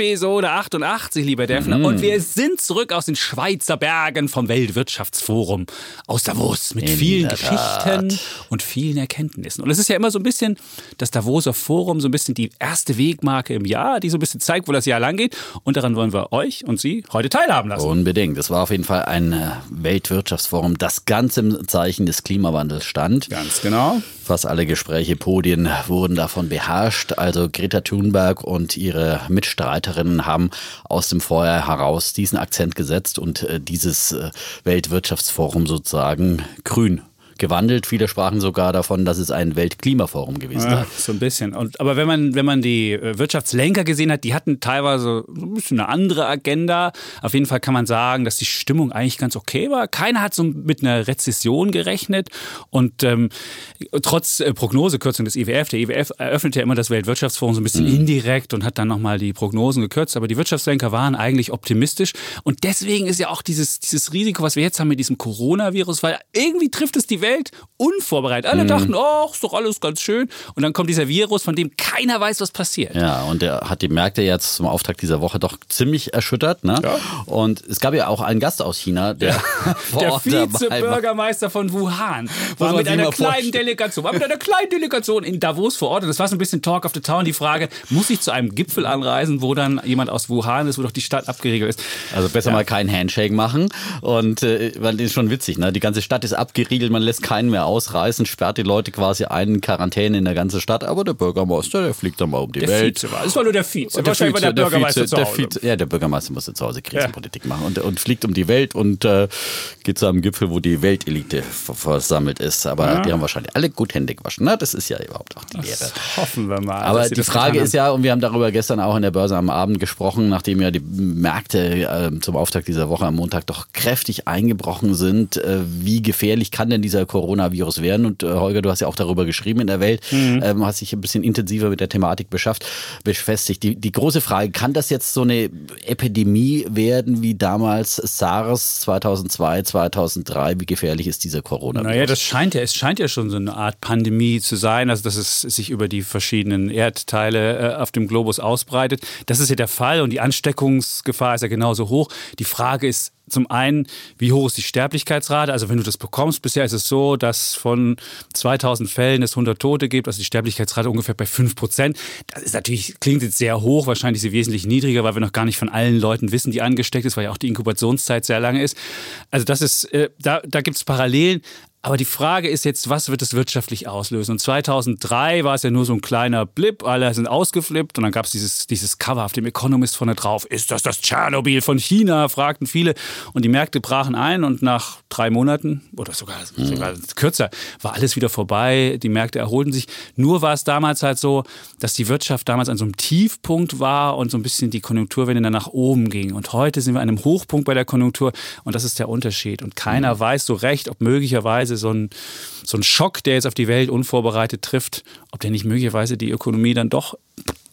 Episode 88, lieber Defner. Mhm. Und wir sind zurück aus den Schweizer Bergen vom Weltwirtschaftsforum aus Davos mit In vielen Geschichten und vielen Erkenntnissen. Und es ist ja immer so ein bisschen das Davoser Forum, so ein bisschen die erste Wegmarke im Jahr, die so ein bisschen zeigt, wo das Jahr lang geht. Und daran wollen wir euch und Sie heute teilhaben lassen. Unbedingt. Das war auf jeden Fall ein äh, Weltwirtschaftsforum, das ganz im Zeichen des Klimawandels stand. Ganz genau. Fast alle Gespräche, Podien wurden davon beherrscht. Also Greta Thunberg und ihre Mitstreiterinnen haben aus dem Vorjahr heraus diesen Akzent gesetzt und äh, dieses äh, Weltwirtschaftsforum sozusagen grün gewandelt. Viele sprachen sogar davon, dass es ein Weltklimaforum gewesen ja, So ein bisschen. Und, aber wenn man, wenn man die äh, Wirtschaftslenker gesehen hat, die hatten teilweise ein bisschen eine andere Agenda. Auf jeden Fall kann man sagen, dass die Stimmung eigentlich ganz okay war. Keiner hat so mit einer Rezession gerechnet. Und ähm, trotz äh, Prognosekürzung des IWF, der IWF eröffnet ja immer das Weltwirtschaftsforum so ein bisschen mhm. indirekt und hat dann nochmal die Prognosen gekürzt. Aber die Wirtschaftslenker waren eigentlich optimistisch. Und deswegen ist ja auch dieses, dieses Risiko, was wir jetzt haben mit diesem Coronavirus, weil irgendwie trifft es die Welt Welt unvorbereitet. Alle mhm. dachten, oh, ist doch alles ganz schön. Und dann kommt dieser Virus, von dem keiner weiß, was passiert. Ja, und der hat die Märkte jetzt zum Auftakt dieser Woche doch ziemlich erschüttert. Ne? Ja. Und es gab ja auch einen Gast aus China, der ja. Der Vize-Bürgermeister von Wuhan war mit einer kleinen Delegation, war mit einer kleinen Delegation in Davos vor Ort. Und das war so ein bisschen Talk of the Town. Die Frage, muss ich zu einem Gipfel anreisen, wo dann jemand aus Wuhan ist, wo doch die Stadt abgeriegelt ist? Also besser ja. mal keinen Handshake machen. Und äh, weil das ist schon witzig, ne? Die ganze Stadt ist abgeriegelt, man lässt keinen mehr ausreißen, sperrt die Leute quasi ein in Quarantäne in der ganzen Stadt. Aber der Bürgermeister, der fliegt dann mal um die der Welt. Vize war. Das war nur der Vize. Der Wahrscheinlich Vize, war der Bürgermeister der Vize, zu Hause. Vize, ja, der Bürgermeister musste zu Hause Krisenpolitik ja. machen und, und fliegt um die Welt und äh, geht zu einem Gipfel, wo die Weltelite versammelt ist. Aber ja. die haben wahrscheinlich alle gut Hände gewaschen. Na, das ist ja überhaupt auch die das Ehre. Hoffen wir mal. Aber die Frage ist ja, und wir haben darüber gestern auch in der Börse am Abend gesprochen, nachdem ja die Märkte äh, zum Auftakt dieser Woche am Montag doch kräftig eingebrochen sind, äh, wie gefährlich kann denn dieser Coronavirus werden? werden. Und äh, Holger, du hast ja auch darüber geschrieben in der Welt, mhm. ähm, hast dich ein bisschen intensiver mit der Thematik beschafft, befestigt. Die, die große Frage, kann das jetzt so eine Epidemie werden wie damals SARS 2002, 2003? Wie gefährlich ist dieser Coronavirus? Naja, das scheint ja, es scheint ja schon so eine Art Pandemie zu sein, also dass es sich über die verschiedenen Erdteile äh, auf dem Globus ausbreitet. Das ist ja der Fall und die Ansteckungsgefahr ist ja genauso hoch. Die Frage ist, zum einen, wie hoch ist die Sterblichkeitsrate? Also wenn du das bekommst, bisher ist es so, dass von 2000 Fällen es 100 Tote gibt, also die Sterblichkeitsrate ungefähr bei 5 Prozent. Das ist natürlich, klingt jetzt sehr hoch, wahrscheinlich ist sie wesentlich niedriger, weil wir noch gar nicht von allen Leuten wissen, die angesteckt ist, weil ja auch die Inkubationszeit sehr lange ist. Also das ist, äh, da, da gibt es Parallelen. Aber die Frage ist jetzt, was wird es wirtschaftlich auslösen? Und 2003 war es ja nur so ein kleiner Blip, alle sind ausgeflippt und dann gab es dieses, dieses Cover auf dem Economist vorne drauf. Ist das das Tschernobyl von China? fragten viele. Und die Märkte brachen ein und nach drei Monaten oder sogar, mhm. sogar kürzer war alles wieder vorbei. Die Märkte erholten sich. Nur war es damals halt so, dass die Wirtschaft damals an so einem Tiefpunkt war und so ein bisschen die Konjunkturwende dann nach oben ging. Und heute sind wir an einem Hochpunkt bei der Konjunktur und das ist der Unterschied. Und keiner mhm. weiß so recht, ob möglicherweise möglicherweise so ein, so ein Schock, der jetzt auf die Welt unvorbereitet trifft, ob der nicht möglicherweise die Ökonomie dann doch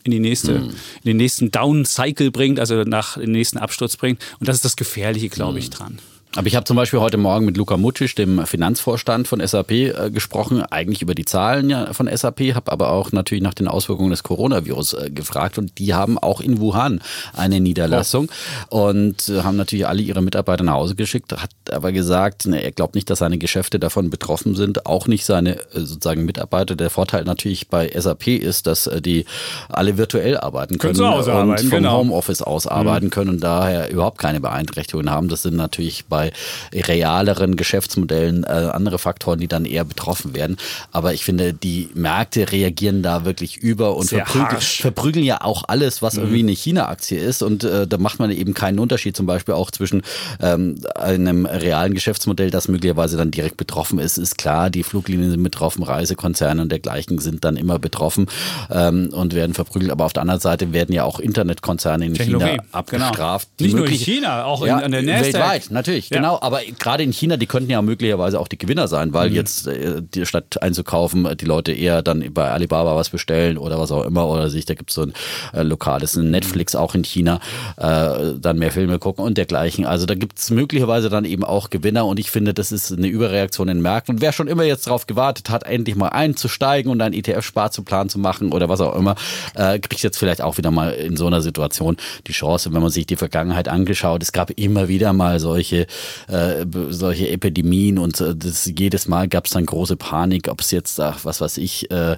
in, die nächste, mhm. in den nächsten Down-Cycle bringt, also nach den nächsten Absturz bringt. Und das ist das Gefährliche, glaube ich, dran. Aber ich habe zum Beispiel heute Morgen mit Luca Mutschig, dem Finanzvorstand von SAP, äh, gesprochen, eigentlich über die Zahlen von SAP, habe aber auch natürlich nach den Auswirkungen des Coronavirus äh, gefragt und die haben auch in Wuhan eine Niederlassung oh. und äh, haben natürlich alle ihre Mitarbeiter nach Hause geschickt, hat aber gesagt, ne, er glaubt nicht, dass seine Geschäfte davon betroffen sind, auch nicht seine sozusagen Mitarbeiter. Der Vorteil natürlich bei SAP ist, dass die alle virtuell arbeiten können, können und vom genau. Homeoffice aus mhm. arbeiten können und daher überhaupt keine Beeinträchtigungen haben. Das sind natürlich bei bei realeren Geschäftsmodellen äh, andere Faktoren, die dann eher betroffen werden. Aber ich finde, die Märkte reagieren da wirklich über und verprügeln, verprügeln, ja auch alles, was mhm. irgendwie eine China-Aktie ist. Und äh, da macht man eben keinen Unterschied, zum Beispiel auch zwischen ähm, einem realen Geschäftsmodell, das möglicherweise dann direkt betroffen ist. Ist klar, die Fluglinien sind betroffen, Reisekonzerne und dergleichen sind dann immer betroffen ähm, und werden verprügelt. Aber auf der anderen Seite werden ja auch Internetkonzerne in China genau. abgestraft. Genau. Nicht nur in China, auch ja, in, in der Nasdaq. Weltweit, natürlich Richtig, ja. genau. Aber gerade in China, die könnten ja möglicherweise auch die Gewinner sein, weil mhm. jetzt äh, die, statt einzukaufen, die Leute eher dann bei Alibaba was bestellen oder was auch immer oder sich, da gibt es so ein äh, lokales ein Netflix auch in China, äh, dann mehr Filme gucken und dergleichen. Also da gibt es möglicherweise dann eben auch Gewinner und ich finde, das ist eine Überreaktion in den Märkten. Und wer schon immer jetzt darauf gewartet hat, endlich mal einzusteigen und einen ETF-Sparzuplan zu machen oder was auch immer, äh, kriegt jetzt vielleicht auch wieder mal in so einer Situation die Chance, wenn man sich die Vergangenheit angeschaut. Es gab immer wieder mal solche, äh, solche Epidemien und äh, das, jedes Mal gab es dann große Panik, ob es jetzt, ach, was weiß ich, äh, äh,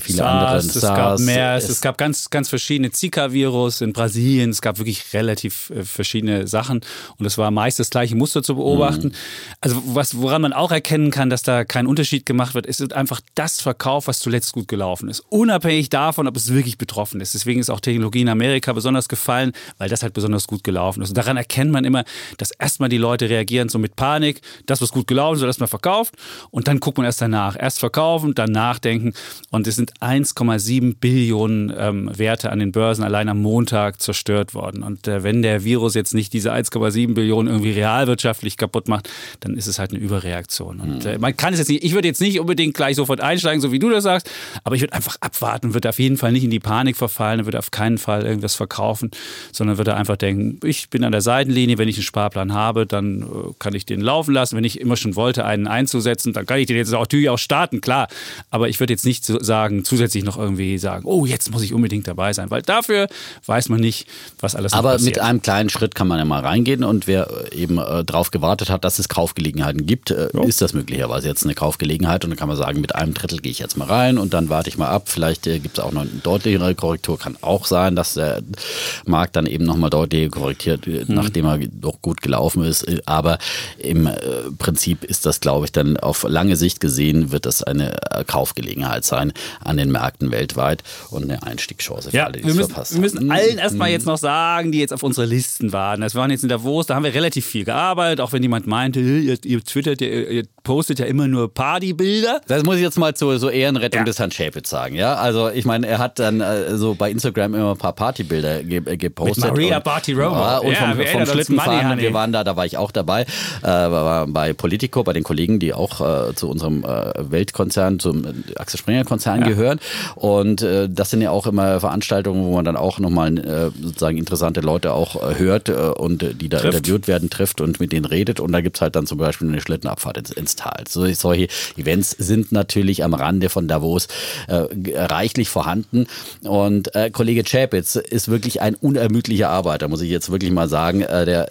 viele SARS, andere. Es SARS, gab MERS, es, es gab ganz, ganz verschiedene Zika-Virus in Brasilien, es gab wirklich relativ äh, verschiedene Sachen und es war meist das gleiche Muster zu beobachten. Mhm. Also was, woran man auch erkennen kann, dass da kein Unterschied gemacht wird, ist einfach das Verkauf, was zuletzt gut gelaufen ist. Unabhängig davon, ob es wirklich betroffen ist. Deswegen ist auch Technologie in Amerika besonders gefallen, weil das halt besonders gut gelaufen ist. Und daran erkennt man immer, dass erstmal die Leute reagieren so mit Panik, das, was gut gelaufen ist, wird erstmal verkauft und dann guckt man erst danach. Erst verkaufen, dann nachdenken und es sind 1,7 Billionen ähm, Werte an den Börsen allein am Montag zerstört worden. Und äh, wenn der Virus jetzt nicht diese 1,7 Billionen irgendwie realwirtschaftlich kaputt macht, dann ist es halt eine Überreaktion. Und äh, man kann es jetzt nicht, ich würde jetzt nicht unbedingt gleich sofort einsteigen, so wie du das sagst, aber ich würde einfach abwarten, würde auf jeden Fall nicht in die Panik verfallen, würde auf keinen Fall irgendwas verkaufen, sondern würde einfach denken, ich bin an der Seitenlinie, wenn ich einen Sparplan habe, dann äh, kann ich den laufen lassen. Wenn ich immer schon wollte, einen einzusetzen, dann kann ich den jetzt auch natürlich auch starten, klar. Aber ich würde jetzt nicht sagen, zusätzlich noch irgendwie sagen, oh, jetzt muss ich unbedingt dabei sein, weil dafür weiß man nicht, was alles Aber passiert. mit einem kleinen Schritt kann man ja mal reingehen und wer eben äh, darauf gewartet hat, dass es Kaufgelegenheiten gibt, äh, ist das möglicherweise jetzt eine Kaufgelegenheit und dann kann man sagen, mit einem Drittel gehe ich jetzt mal rein und dann warte ich mal ab. Vielleicht äh, gibt es auch noch eine deutlichere Korrektur. Kann auch sein, dass der Markt dann eben nochmal deutlich korrigiert, äh, mhm. nachdem er doch gut gelaufen ist. Äh, aber im äh, Prinzip ist das, glaube ich, dann auf lange Sicht gesehen, wird das eine Kaufgelegenheit sein an den Märkten weltweit und eine Einstiegschance für ja, alle, die wir müssen, verpasst Wir müssen allen erstmal mhm. jetzt noch sagen, die jetzt auf unsere Listen waren. Das waren jetzt in Davos, da haben wir relativ viel gearbeitet, auch wenn jemand meinte, ihr, ihr twittert, ihr, ihr postet ja immer nur Partybilder. Das muss ich jetzt mal zur so Ehrenrettung ja. des Herrn Schäpitz sagen. Ja, also ich meine, er hat dann äh, so bei Instagram immer ein paar Partybilder ge äh, gepostet. Mit Maria Party Rover. Ja, und ja, vom, vom Schlittenfahren. Wir waren da, da war ich auch dabei. Äh, bei Politico, bei den Kollegen, die auch äh, zu unserem äh, Weltkonzern, zum äh, Axel Springer Konzern ja. gehören. Und äh, das sind ja auch immer Veranstaltungen, wo man dann auch nochmal äh, sozusagen interessante Leute auch äh, hört äh, und die da trifft. interviewt werden, trifft und mit denen redet. Und da gibt es halt dann zum Beispiel eine Schlittenabfahrt ins, ins Tal. So, solche Events sind natürlich am Rande von Davos äh, reichlich vorhanden. Und äh, Kollege Chapitz ist wirklich ein unermüdlicher Arbeiter, muss ich jetzt wirklich mal sagen. Äh, der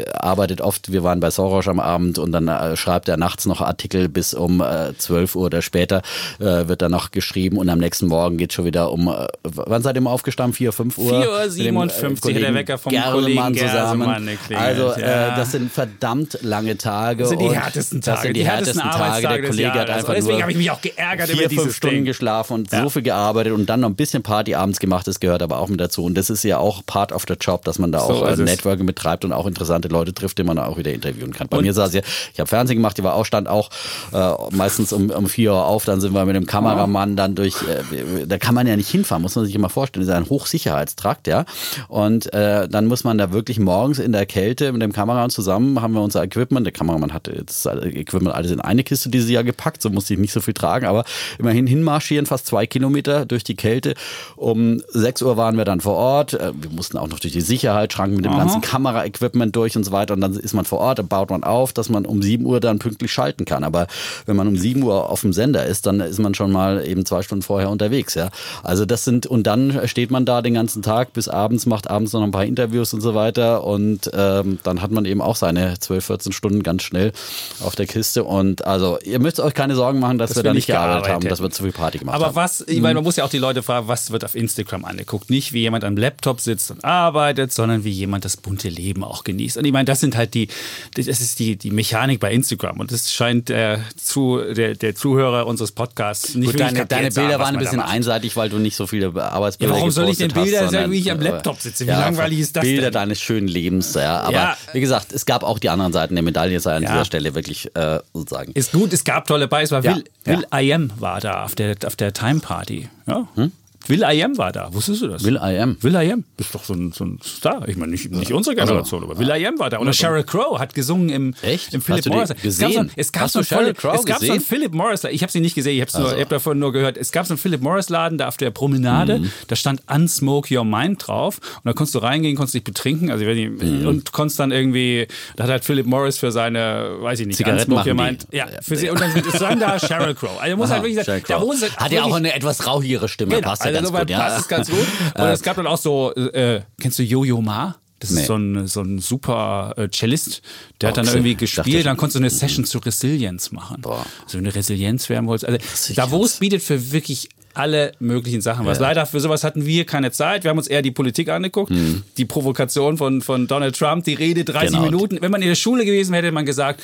äh, arbeitet oft, wir waren bei Soros am Abend und dann äh, schreibt er nachts noch Artikel bis um äh, 12 Uhr oder später äh, wird dann noch geschrieben und am nächsten Morgen geht schon wieder um, äh, wann seid ihr immer aufgestanden? 4, 5 Uhr? 4 Uhr 57 hat der Wecker vom Gerlemann Kollegen zusammen. Also ja. das sind verdammt lange Tage. Das sind die härtesten Tage. Das sind die, die härtesten Tage. Der Kollege hat einfach Deswegen nur habe ich mich auch geärgert vier, über dieses fünf Stunden Ding. geschlafen und ja. so viel gearbeitet und dann noch ein bisschen Party abends gemacht. Das gehört aber auch mit dazu. Und das ist ja auch part of the job, dass man da so auch äh, Networking betreibt und auch interessante Leute trifft, die man auch wieder interviewen kann. Bei und mir saß ja, ich habe Fernsehen gemacht, ich war auch stand auch äh, meistens um, um vier Uhr auf, dann sind wir mit dem Kameramann dann durch, äh, da kann man ja nicht hinfahren, muss man sich immer vorstellen. Das ist ein Hochsicherheitstrakt, ja. Und äh, dann muss man da wirklich morgens in der Kälte mit dem Kameramann zusammen, haben wir unser Equipment, der Kameramann hatte jetzt Equipment alles in eine Kiste dieses Jahr gepackt, so musste ich nicht so viel tragen, aber immerhin hinmarschieren, fast zwei Kilometer durch die Kälte. Um sechs Uhr waren wir dann vor Ort. Äh, wir mussten auch noch durch die Sicherheitsschranken mit dem Aha. ganzen Kameraequipment durch und so weiter. Und dann ist man vor Ort, dann baut man auf, dass man um sieben Uhr dann pünktlich schalten kann. Aber wenn man um sieben Uhr auf dem Sender ist, dann ist man schon mal eben zwei Stunden vorher unterwegs. Ja, also das sind und dann steht man da den ganzen Tag bis abends, macht abends noch ein paar Interviews und so weiter und ähm, dann hat man eben auch seine 12, 14 Stunden ganz schnell auf der Kiste und also ihr müsst euch keine Sorgen machen, dass, dass wir da nicht gearbeitet, gearbeitet haben, dass wir zu viel Party gemacht Aber haben. Aber was, ich meine, man muss ja auch die Leute fragen, was wird auf Instagram angeguckt? Nicht wie jemand am Laptop sitzt und arbeitet, sondern wie jemand das bunte Leben auch genießt. Und ich meine, das sind halt die, das ist die, die Mechanik bei Instagram. Und das scheint äh, zu, der, der Zuhörer unseres Podcasts nicht Gut, deine, deine Bilder waren ein bisschen einseitig, weil du nicht so viele Arbeitsbilder ja, Warum soll ich denn Bilder sagen, wie ich am Laptop sitze? Wie ja, langweilig ist das Bilder denn? deines schönen Lebens, ja. Aber ja. wie gesagt, es gab auch die anderen Seiten der Medaille, sei an dieser Stelle wirklich äh, sozusagen. Ist gut, es gab tolle bei, es war Will, Will I Am war da auf der, auf der Time Party. Ja. Hm? Will I Am war da. Wusstest du das? Will I Am. Will I Am. Ist doch so ein, so ein Star. Ich meine, nicht, nicht unsere Generation, aber Will I Am war da. Und Sheryl Crow hat gesungen im, Echt? im Philip Morris. gesehen? Es gab so, es gab so, Sheryl einen- Crow es gab so einen gesehen? Philip Morris. Ich habe sie nicht gesehen. Ich habe Also. hab davon nur gehört. Es gab so einen Philip Morris Laden da auf der Promenade. Mhm. Da stand Unsmoke Your Mind drauf. Und da konntest du reingehen, konntest dich betrinken. Also Mhm. und konntest dann irgendwie. Da hat halt Philip Morris für seine, weiß ich nicht, Zigaretten Unsmoke Your Mind. Ja, für sie. Und dann stand da Sheryl Crow. Also muss halt wirklich Sheryl sagen, da Crow. muss Hat ja auch eine etwas rauchigere Stimme. Genau, Passt ja also ganz gut. Ja. passt es ganz gut. Und es gab dann auch so, äh, kennst du Yo-Yo Ma? Das Nee. ist so ein, so ein super äh, Cellist. Der hat dann Okay. irgendwie gespielt, dann konntest du eine Session zur Resilienz machen. Boah. Also wenn du Resilienz werden wolltest. Also Resilienz. Davos bietet für wirklich alle möglichen Sachen was. Leider für sowas hatten wir keine Zeit. Wir haben uns eher die Politik angeguckt. Die Provokation von, von Donald Trump, die Rede 30 Genau. Minuten. Wenn man in der Schule gewesen wäre, hätte man gesagt,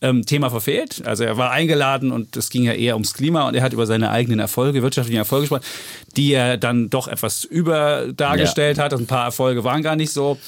ähm, Thema verfehlt. Also er war eingeladen und es ging ja eher ums Klima und er hat über seine eigenen Erfolge, wirtschaftlichen Erfolge gesprochen, die er dann doch etwas über dargestellt hat. Ein paar Erfolge waren gar nicht so.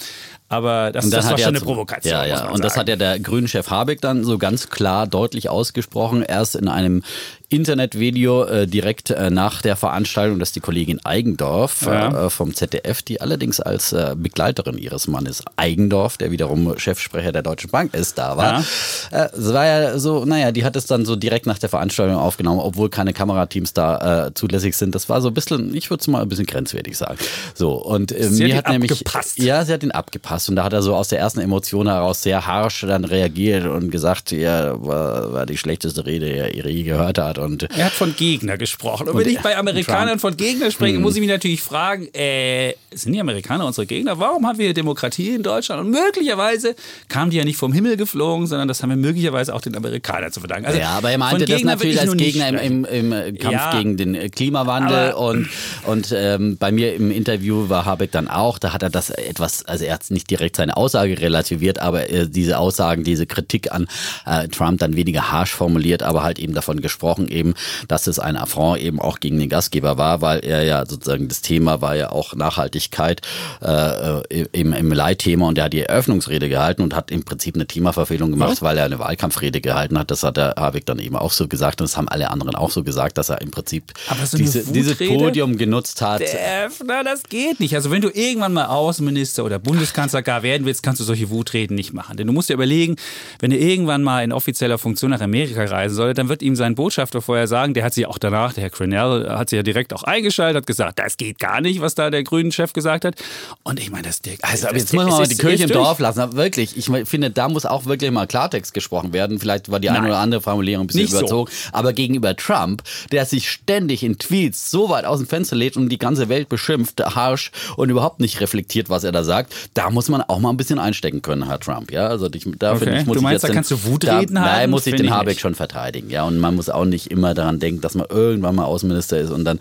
Aber das, das war ja schon eine Provokation. Ja, ja. Und das hat ja der Grünen-Chef Habeck dann so ganz klar deutlich ausgesprochen. Erst in einem Internetvideo äh, direkt äh, nach der Veranstaltung, dass die Kollegin Eigendorf Ja. äh, vom ZDF, die allerdings als äh, Begleiterin ihres Mannes Eigendorf, der wiederum Chefsprecher der Deutschen Bank ist, da war. Äh, es war ja so, naja, die hat es dann so direkt nach der Veranstaltung aufgenommen, obwohl keine Kamerateams da äh, zulässig sind. Das war so ein bisschen, ich würde es mal ein bisschen grenzwertig sagen. So, und äh, Sie hat mir ihn hat nämlich. abgepasst. Ja, sie hat ihn abgepasst und da hat er so aus der ersten Emotion heraus sehr harsch dann reagiert und gesagt, ja, war, war die schlechteste Rede, die er je gehört hat. Und Er hat von Gegner gesprochen. Und, Und wenn ich bei Amerikanern Trump. von Gegner spreche, muss ich mich natürlich fragen, äh, sind die Amerikaner unsere Gegner? Warum haben wir Demokratie in Deutschland? Und möglicherweise kamen die ja nicht vom Himmel geflogen, sondern das haben wir möglicherweise auch den Amerikanern zu verdanken. Also ja, aber er meinte das natürlich ich als Gegner im, im, im Kampf Ja. gegen den äh, Klimawandel und, und ähm, bei mir im Interview war Habeck dann auch, da hat er das etwas, also er hat nicht direkt seine Aussage relativiert, aber äh, diese Aussagen, diese Kritik an äh, Trump dann weniger harsch formuliert, aber halt eben davon gesprochen eben, dass es ein Affront eben auch gegen den Gastgeber war, weil er ja sozusagen das Thema war ja auch Nachhaltigkeit äh, äh, im, im Leitthema und er hat die Eröffnungsrede gehalten und hat im Prinzip eine Themaverfehlung gemacht, weil er eine Wahlkampfrede gehalten hat. Das hat der Habeck dann eben auch so gesagt und das haben alle anderen auch so gesagt, dass er im Prinzip so diese, dieses? Podium genutzt hat. Der, na, das geht nicht. Also wenn du irgendwann mal Außenminister oder Bundeskanzler gar werden willst, kannst du solche Wutreden nicht machen. Denn du musst dir überlegen, wenn er irgendwann mal in offizieller Funktion nach Amerika reisen soll, dann wird ihm sein Botschafter vorher sagen, der hat sich auch danach, der Herr Crenell, hat sich ja direkt auch eingeschaltet, hat gesagt, das geht gar nicht, was da der grünen Chef gesagt hat. Und ich meine, das der, Also, das- jetzt muss man mal die Kirche im. Dorf lassen. Aber wirklich, ich finde, da muss auch wirklich mal Klartext gesprochen werden. Vielleicht war die eine Nein. oder andere Formulierung ein bisschen Nicht so. überzogen. Aber gegenüber Trump, der sich ständig in Tweets so weit aus dem Fenster lädt und die ganze Welt beschimpft, harsch und überhaupt nicht reflektiert, was er da sagt, da muss man auch mal ein bisschen einstecken können, Herr Trump. Ja, also ich, da Okay. finde ich, muss Du ich meinst, jetzt da den- kannst du Wutreden da, haben? Nein, muss ich den ich Habeck nicht. schon verteidigen. Ja, und man muss auch nicht immer daran denken, dass man irgendwann mal Außenminister ist und dann,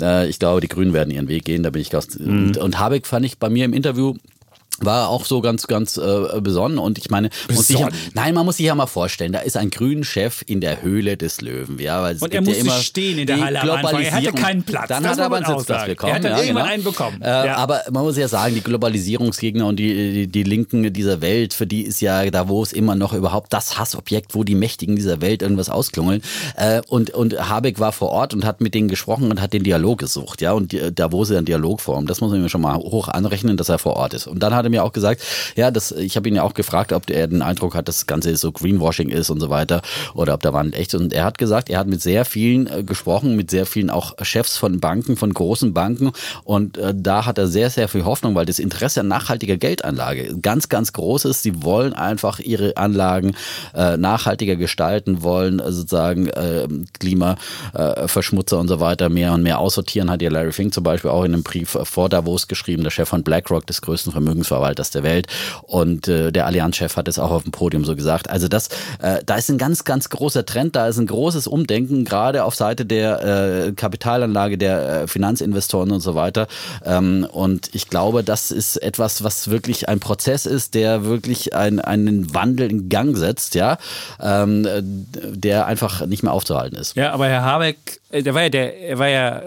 äh, ich glaube, die Grünen werden ihren Weg gehen. Da bin ich ganz, Mhm. und, und Habeck fand ich bei mir im Interview war auch so ganz, ganz äh, besonnen. Und ich meine, muss sich nein, man muss sich ja mal vorstellen, da ist ein grünen Chef in der Höhle des Löwen. Ja, weil es Und er gibt ja musste immer stehen in der Halle Anfang. Er hatte Globalisierung. keinen Platz. Dann Das hat er aber einen Sitzplatz bekommen. Er hat dann ja, irgendwann genau. einen bekommen. Äh, Ja. Aber man muss ja sagen, die Globalisierungsgegner und die, die, die Linken dieser Welt, für die ist ja Davos immer noch überhaupt das Hassobjekt, wo die Mächtigen dieser Welt irgendwas ausklungeln. Äh, und, und Habeck war vor Ort und hat mit denen gesprochen und hat den Dialog gesucht. Ja, und Davos ist ja ein Dialogform. Das muss man mir schon mal hoch anrechnen, dass er vor Ort ist. Und dann hat er mir auch gesagt, ja, das, ich habe ihn ja auch gefragt, ob er den Eindruck hat, dass das Ganze so Greenwashing ist und so weiter oder ob da Wandel echt ist. Und er hat gesagt, er hat mit sehr vielen äh, gesprochen, mit sehr vielen auch Chefs von Banken, von großen Banken und äh, da hat er sehr, sehr viel Hoffnung, weil das Interesse an nachhaltiger Geldanlage ganz, ganz groß ist. Sie wollen einfach ihre Anlagen äh, nachhaltiger gestalten, wollen äh, sozusagen äh, Klimaverschmutzer und so weiter mehr und mehr aussortieren, hat ja Larry Fink zum Beispiel auch in einem Brief vor Davos geschrieben, der Chef von BlackRock, des größten Vermögensverwalters der Welt. Und äh, der Allianzchef hat es auch auf dem Podium so gesagt. Also das, äh, da ist ein ganz, ganz großer Trend, da ist ein großes Umdenken, gerade auf Seite der äh, Kapitalanlage, der äh, Finanzinvestoren und so weiter. Ähm, und ich glaube, das ist etwas, was wirklich ein Prozess ist, der wirklich ein, einen Wandel in Gang setzt, ja, ähm, äh, der einfach nicht mehr aufzuhalten ist. Ja, aber Herr Habeck, äh, der war ja, der, er war ja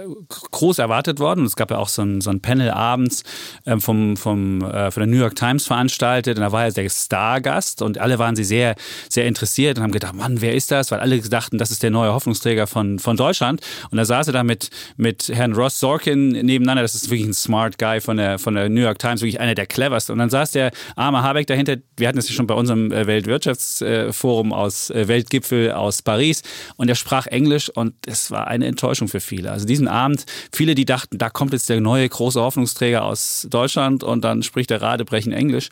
groß erwartet worden. Es gab ja auch so ein, so ein Panel abends ähm, vom, vom, äh, von der New York Times veranstaltet und da war er der Stargast und alle waren sie sehr, sehr interessiert und haben gedacht, Mann, wer ist das? Weil alle dachten, das ist der neue Hoffnungsträger von, von Deutschland. Und da saß er da mit, mit Herrn Ross Sorkin nebeneinander. Das ist wirklich ein smart Guy von der, von der New York Times, wirklich einer der cleversten. Und dann saß der arme Habeck dahinter. Wir hatten es ja schon bei unserem äh, Weltwirtschaftsforum aus äh, Weltgipfel aus Paris und er sprach Englisch und es war eine Enttäuschung für viele. Also diesen Abend, viele, die dachten, da kommt jetzt der neue große Hoffnungsträger aus Deutschland und dann spricht der Radebrechen Englisch.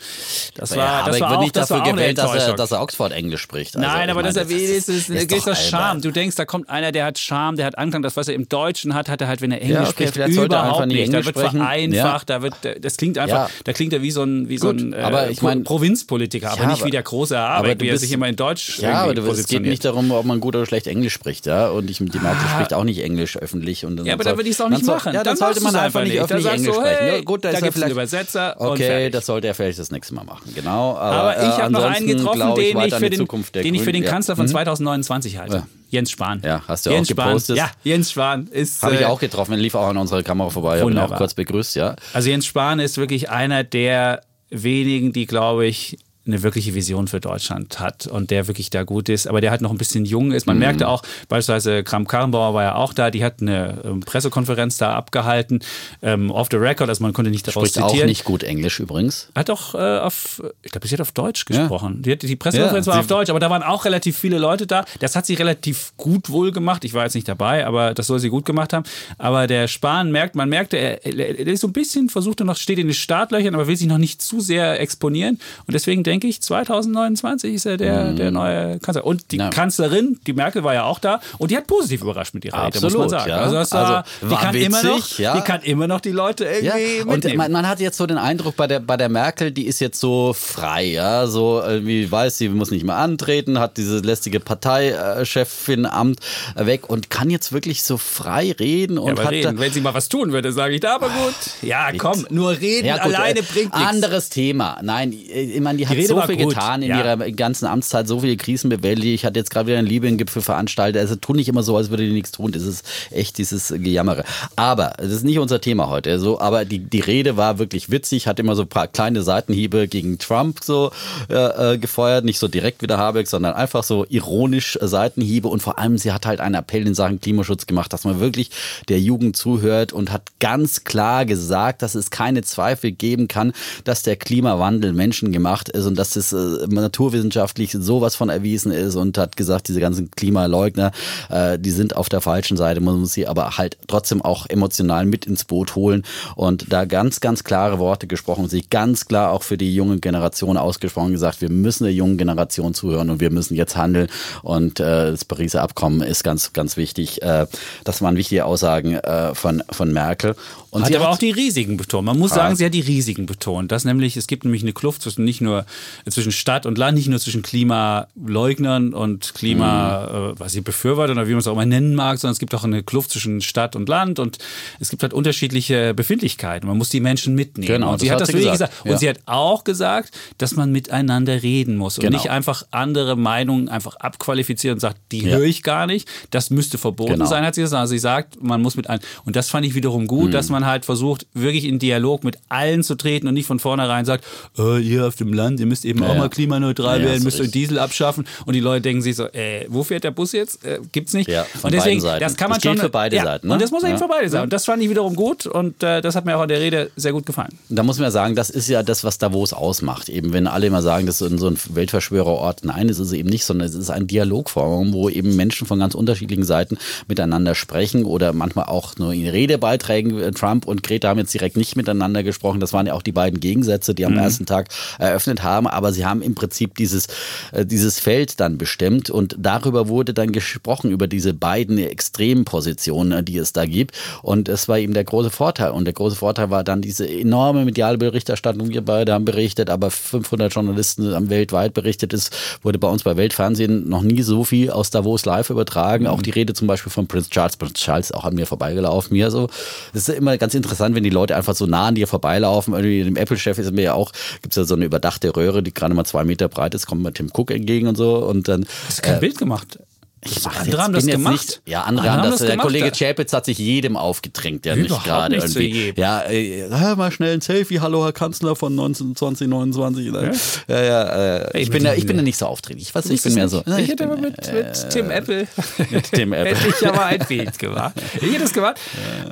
Das war, ja, das war auch, nicht dafür gewählt, dass er, dass er Oxford Englisch spricht. Also, Nein, aber meine, das, ist, ist, ist, ist das Charme. Du denkst, da kommt einer, der hat Charme, der hat Anklang. Das, was er im Deutschen hat, hat er halt, wenn er Englisch ja, okay, spricht, überhaupt nicht. Englisch da wird sprechen. vereinfacht, ja. da wird, das klingt einfach, ja. da klingt er wie so ein, wie Gut, so ein äh, ich mein, Provinzpolitiker, aber nicht wie der große Arbeit, wie er sich immer in Deutsch Ja, aber es geht nicht darum, ob man gut oder schlecht Englisch spricht, ja. Und ich, die Merkel ah. spricht auch nicht Englisch öffentlich. Und ja, aber dann würde ich es auch nicht machen. Ja, dann, sollte man einfach nicht öffentlich Englisch sprechen. Gut, da gibt es einen Übersetzer. Okay, das sollte er vielleicht das nächste Mal machen. Genau. Aber ich habe noch einen getroffen, den ich für den Kanzler von 2029 halte. Jens Spahn. Ja, hast du Jens auch gepostet? Spahn. Ja, Jens Spahn ist. Habe ich äh, auch getroffen, lief auch an unserer Kamera vorbei. Habe ihn auch kurz begrüßt, ja. Also Jens Spahn ist wirklich einer der wenigen, die, glaube ich, eine wirkliche Vision für Deutschland hat und der wirklich da gut ist, aber der halt noch ein bisschen jung ist. Man mhm. merkte auch, beispielsweise Kram Karrenbauer war ja auch da, die hat eine ähm, Pressekonferenz da abgehalten, ähm, off the record, also man konnte nicht daraus Spricht zitieren. auch nicht gut Englisch übrigens. Hat auch äh, auf, ich glaube, sie hat auf Deutsch gesprochen. Ja. Die, hat, die Pressekonferenz ja, war auf Deutsch, aber da waren auch relativ viele Leute da. Das hat sie relativ gut wohl gemacht. Ich war jetzt nicht dabei, aber das soll sie gut gemacht haben. Aber der Spahn merkt, man merkte, er, er ist so ein bisschen, versuchte noch, steht in den Startlöchern, aber will sich noch nicht zu sehr exponieren. Und deswegen denke ich, 2000 2029 ist er der, mm. der neue Kanzler. Und die ja. Kanzlerin, die Merkel war ja auch da und die hat positiv überrascht mit ihrer Rede, muss man sagen. Ja. Also, das war, also die, kann witzig, immer noch, ja. die kann immer noch die Leute irgendwie ja. Und man, man, hat jetzt so den Eindruck, bei der, bei der Merkel, die ist jetzt so frei, ja, so irgendwie weiß sie, muss nicht mehr antreten, hat diese lästige Parteichefin-Amt weg und kann jetzt wirklich so frei reden und ja, reden. Wenn sie mal was tun würde, sage ich da, aber gut. Ja, komm, nur reden ja, gut, alleine äh, bringt nichts. Anderes Thema. Nein, ich meine, die, die hat Rede so viel gut. getan in ja. ihrer ganzen Amtszeit, so viele Krisen bewältigt. Ich hatte jetzt gerade wieder einen Libyen-Gipfel veranstaltet. Also tu nicht immer so, als würde die nichts tun. Das ist echt dieses Gejammere. Aber das ist nicht unser Thema heute. So, aber die, die Rede war wirklich witzig, hat immer so ein paar kleine Seitenhiebe gegen Trump so äh, äh gefeuert. Nicht so direkt wie der Habeck, sondern einfach so ironisch Seitenhiebe. Und vor allem, sie hat halt einen Appell in Sachen Klimaschutz gemacht, dass man wirklich der Jugend zuhört und hat ganz klar gesagt, dass es keine Zweifel geben kann, dass der Klimawandel menschengemacht ist und dass es äh, naturwissenschaftlich sowas von erwiesen ist und hat gesagt, diese ganzen Klimaleugner, äh, die sind auf der falschen Seite, man muss sie aber halt trotzdem auch emotional mit ins Boot holen und da ganz, ganz klare Worte gesprochen, sich ganz klar auch für die junge Generation ausgesprochen, gesagt, wir müssen der jungen Generation zuhören und wir müssen jetzt handeln und äh, das Pariser Abkommen ist ganz, ganz wichtig. Äh, das waren wichtige Aussagen äh, von, von Merkel. Und hat sie aber hat auch die Risiken betont. Man muss sagen, sie hat die Risiken betont. Das nämlich, es gibt nämlich eine Kluft zwischen nicht nur zwischen Stadt und Land, nicht nur zwischen Klimaleugnern und Klima, mhm. äh, was sie befürworten oder wie man es auch immer nennen mag, sondern es gibt auch eine Kluft zwischen Stadt und Land und es gibt halt unterschiedliche Befindlichkeiten. Man muss die Menschen mitnehmen. Genau, und sie hat das wirklich gesagt. gesagt. Ja. Und sie hat auch gesagt, dass man miteinander reden muss und genau. nicht einfach andere Meinungen einfach abqualifizieren und sagt, die ja. höre ich gar nicht. Das müsste verboten genau. sein, hat sie gesagt. Also sie sagt, man muss mit ein und das fand ich wiederum gut, mhm. dass man halt versucht, wirklich in Dialog mit allen zu treten und nicht von vornherein sagt, oh, ihr auf dem Land, ihr müsst eben ja, auch mal klimaneutral werden, müsst euch Diesel abschaffen und die Leute denken sich so, äh, wo fährt der Bus jetzt? Äh, gibt's nicht. und deswegen, das kann man das schon. für beide Seiten. Ne? Und das muss eben für beide sein. Und das fand ich wiederum gut und äh, das hat mir auch in der Rede sehr gut gefallen. Da muss man ja sagen, das ist ja das, was Davos ausmacht. Eben, wenn alle immer sagen, das ist so ein Weltverschwörerort. Nein, es ist es eben nicht, sondern es ist ein Dialogforum, wo eben Menschen von ganz unterschiedlichen Seiten miteinander sprechen oder manchmal auch nur in Redebeiträgen äh, Trump und Greta haben jetzt direkt nicht miteinander gesprochen. Das waren ja auch die beiden Gegensätze, die am mhm. ersten Tag eröffnet haben. Aber sie haben im Prinzip dieses, äh, dieses Feld dann bestimmt und darüber wurde dann gesprochen, über diese beiden extremen Positionen, die es da gibt. Und es war eben der große Vorteil. Und der große Vorteil war dann diese enorme mediale Berichterstattung. Wir beide haben berichtet, aber 500 Journalisten haben weltweit berichtet. Es wurde bei uns bei Weltfernsehen noch nie so viel aus Davos live übertragen. Mhm. Auch die Rede zum Beispiel von Prince Charles. Prince Charles auch an mir vorbeigelaufen. Mir so. Das ist immer ganz interessant, wenn die Leute einfach so nah an dir vorbeilaufen. Irgendwie dem Apple-Chef ist mir ja auch, gibt es ja so eine überdachte Röhre, die gerade mal zwei Meter breit ist, kommt mal Tim Cook entgegen und so. Und dann, Hast du kein äh, Bild gemacht? Ich mach andere haben das gemacht. Nicht, ja, andere, andere haben das. das der Kollege Chapitz hat sich jedem aufgedrängt, der nicht gerade irgendwie. Ja, äh, mal schnell ein Selfie. Hallo, Herr Kanzler von 1929. Ne? Ja, ja, ja äh, ich, bin da, ich bin da nicht so aufdringlich. Was, ich bin mehr so. Ich hätte aber mit, mit Tim Apple. mit Tim Apple. hätte ich aber ein Bild gemacht. Ich hätte es gemacht.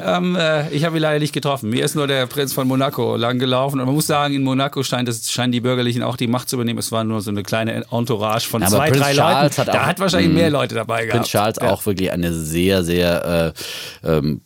Ähm, äh, ich habe ihn leider nicht getroffen. Mir ist nur der Prinz von Monaco lang gelaufen. Und man muss sagen, in Monaco scheint das, scheinen die Bürgerlichen auch die Macht zu übernehmen. Es war nur so eine kleine Entourage von zwei, drei Leuten. Hat da hat wahrscheinlich mehr Leute dabei gehabt. Prinz Charles ja. auch wirklich eine sehr, sehr äh, ähm,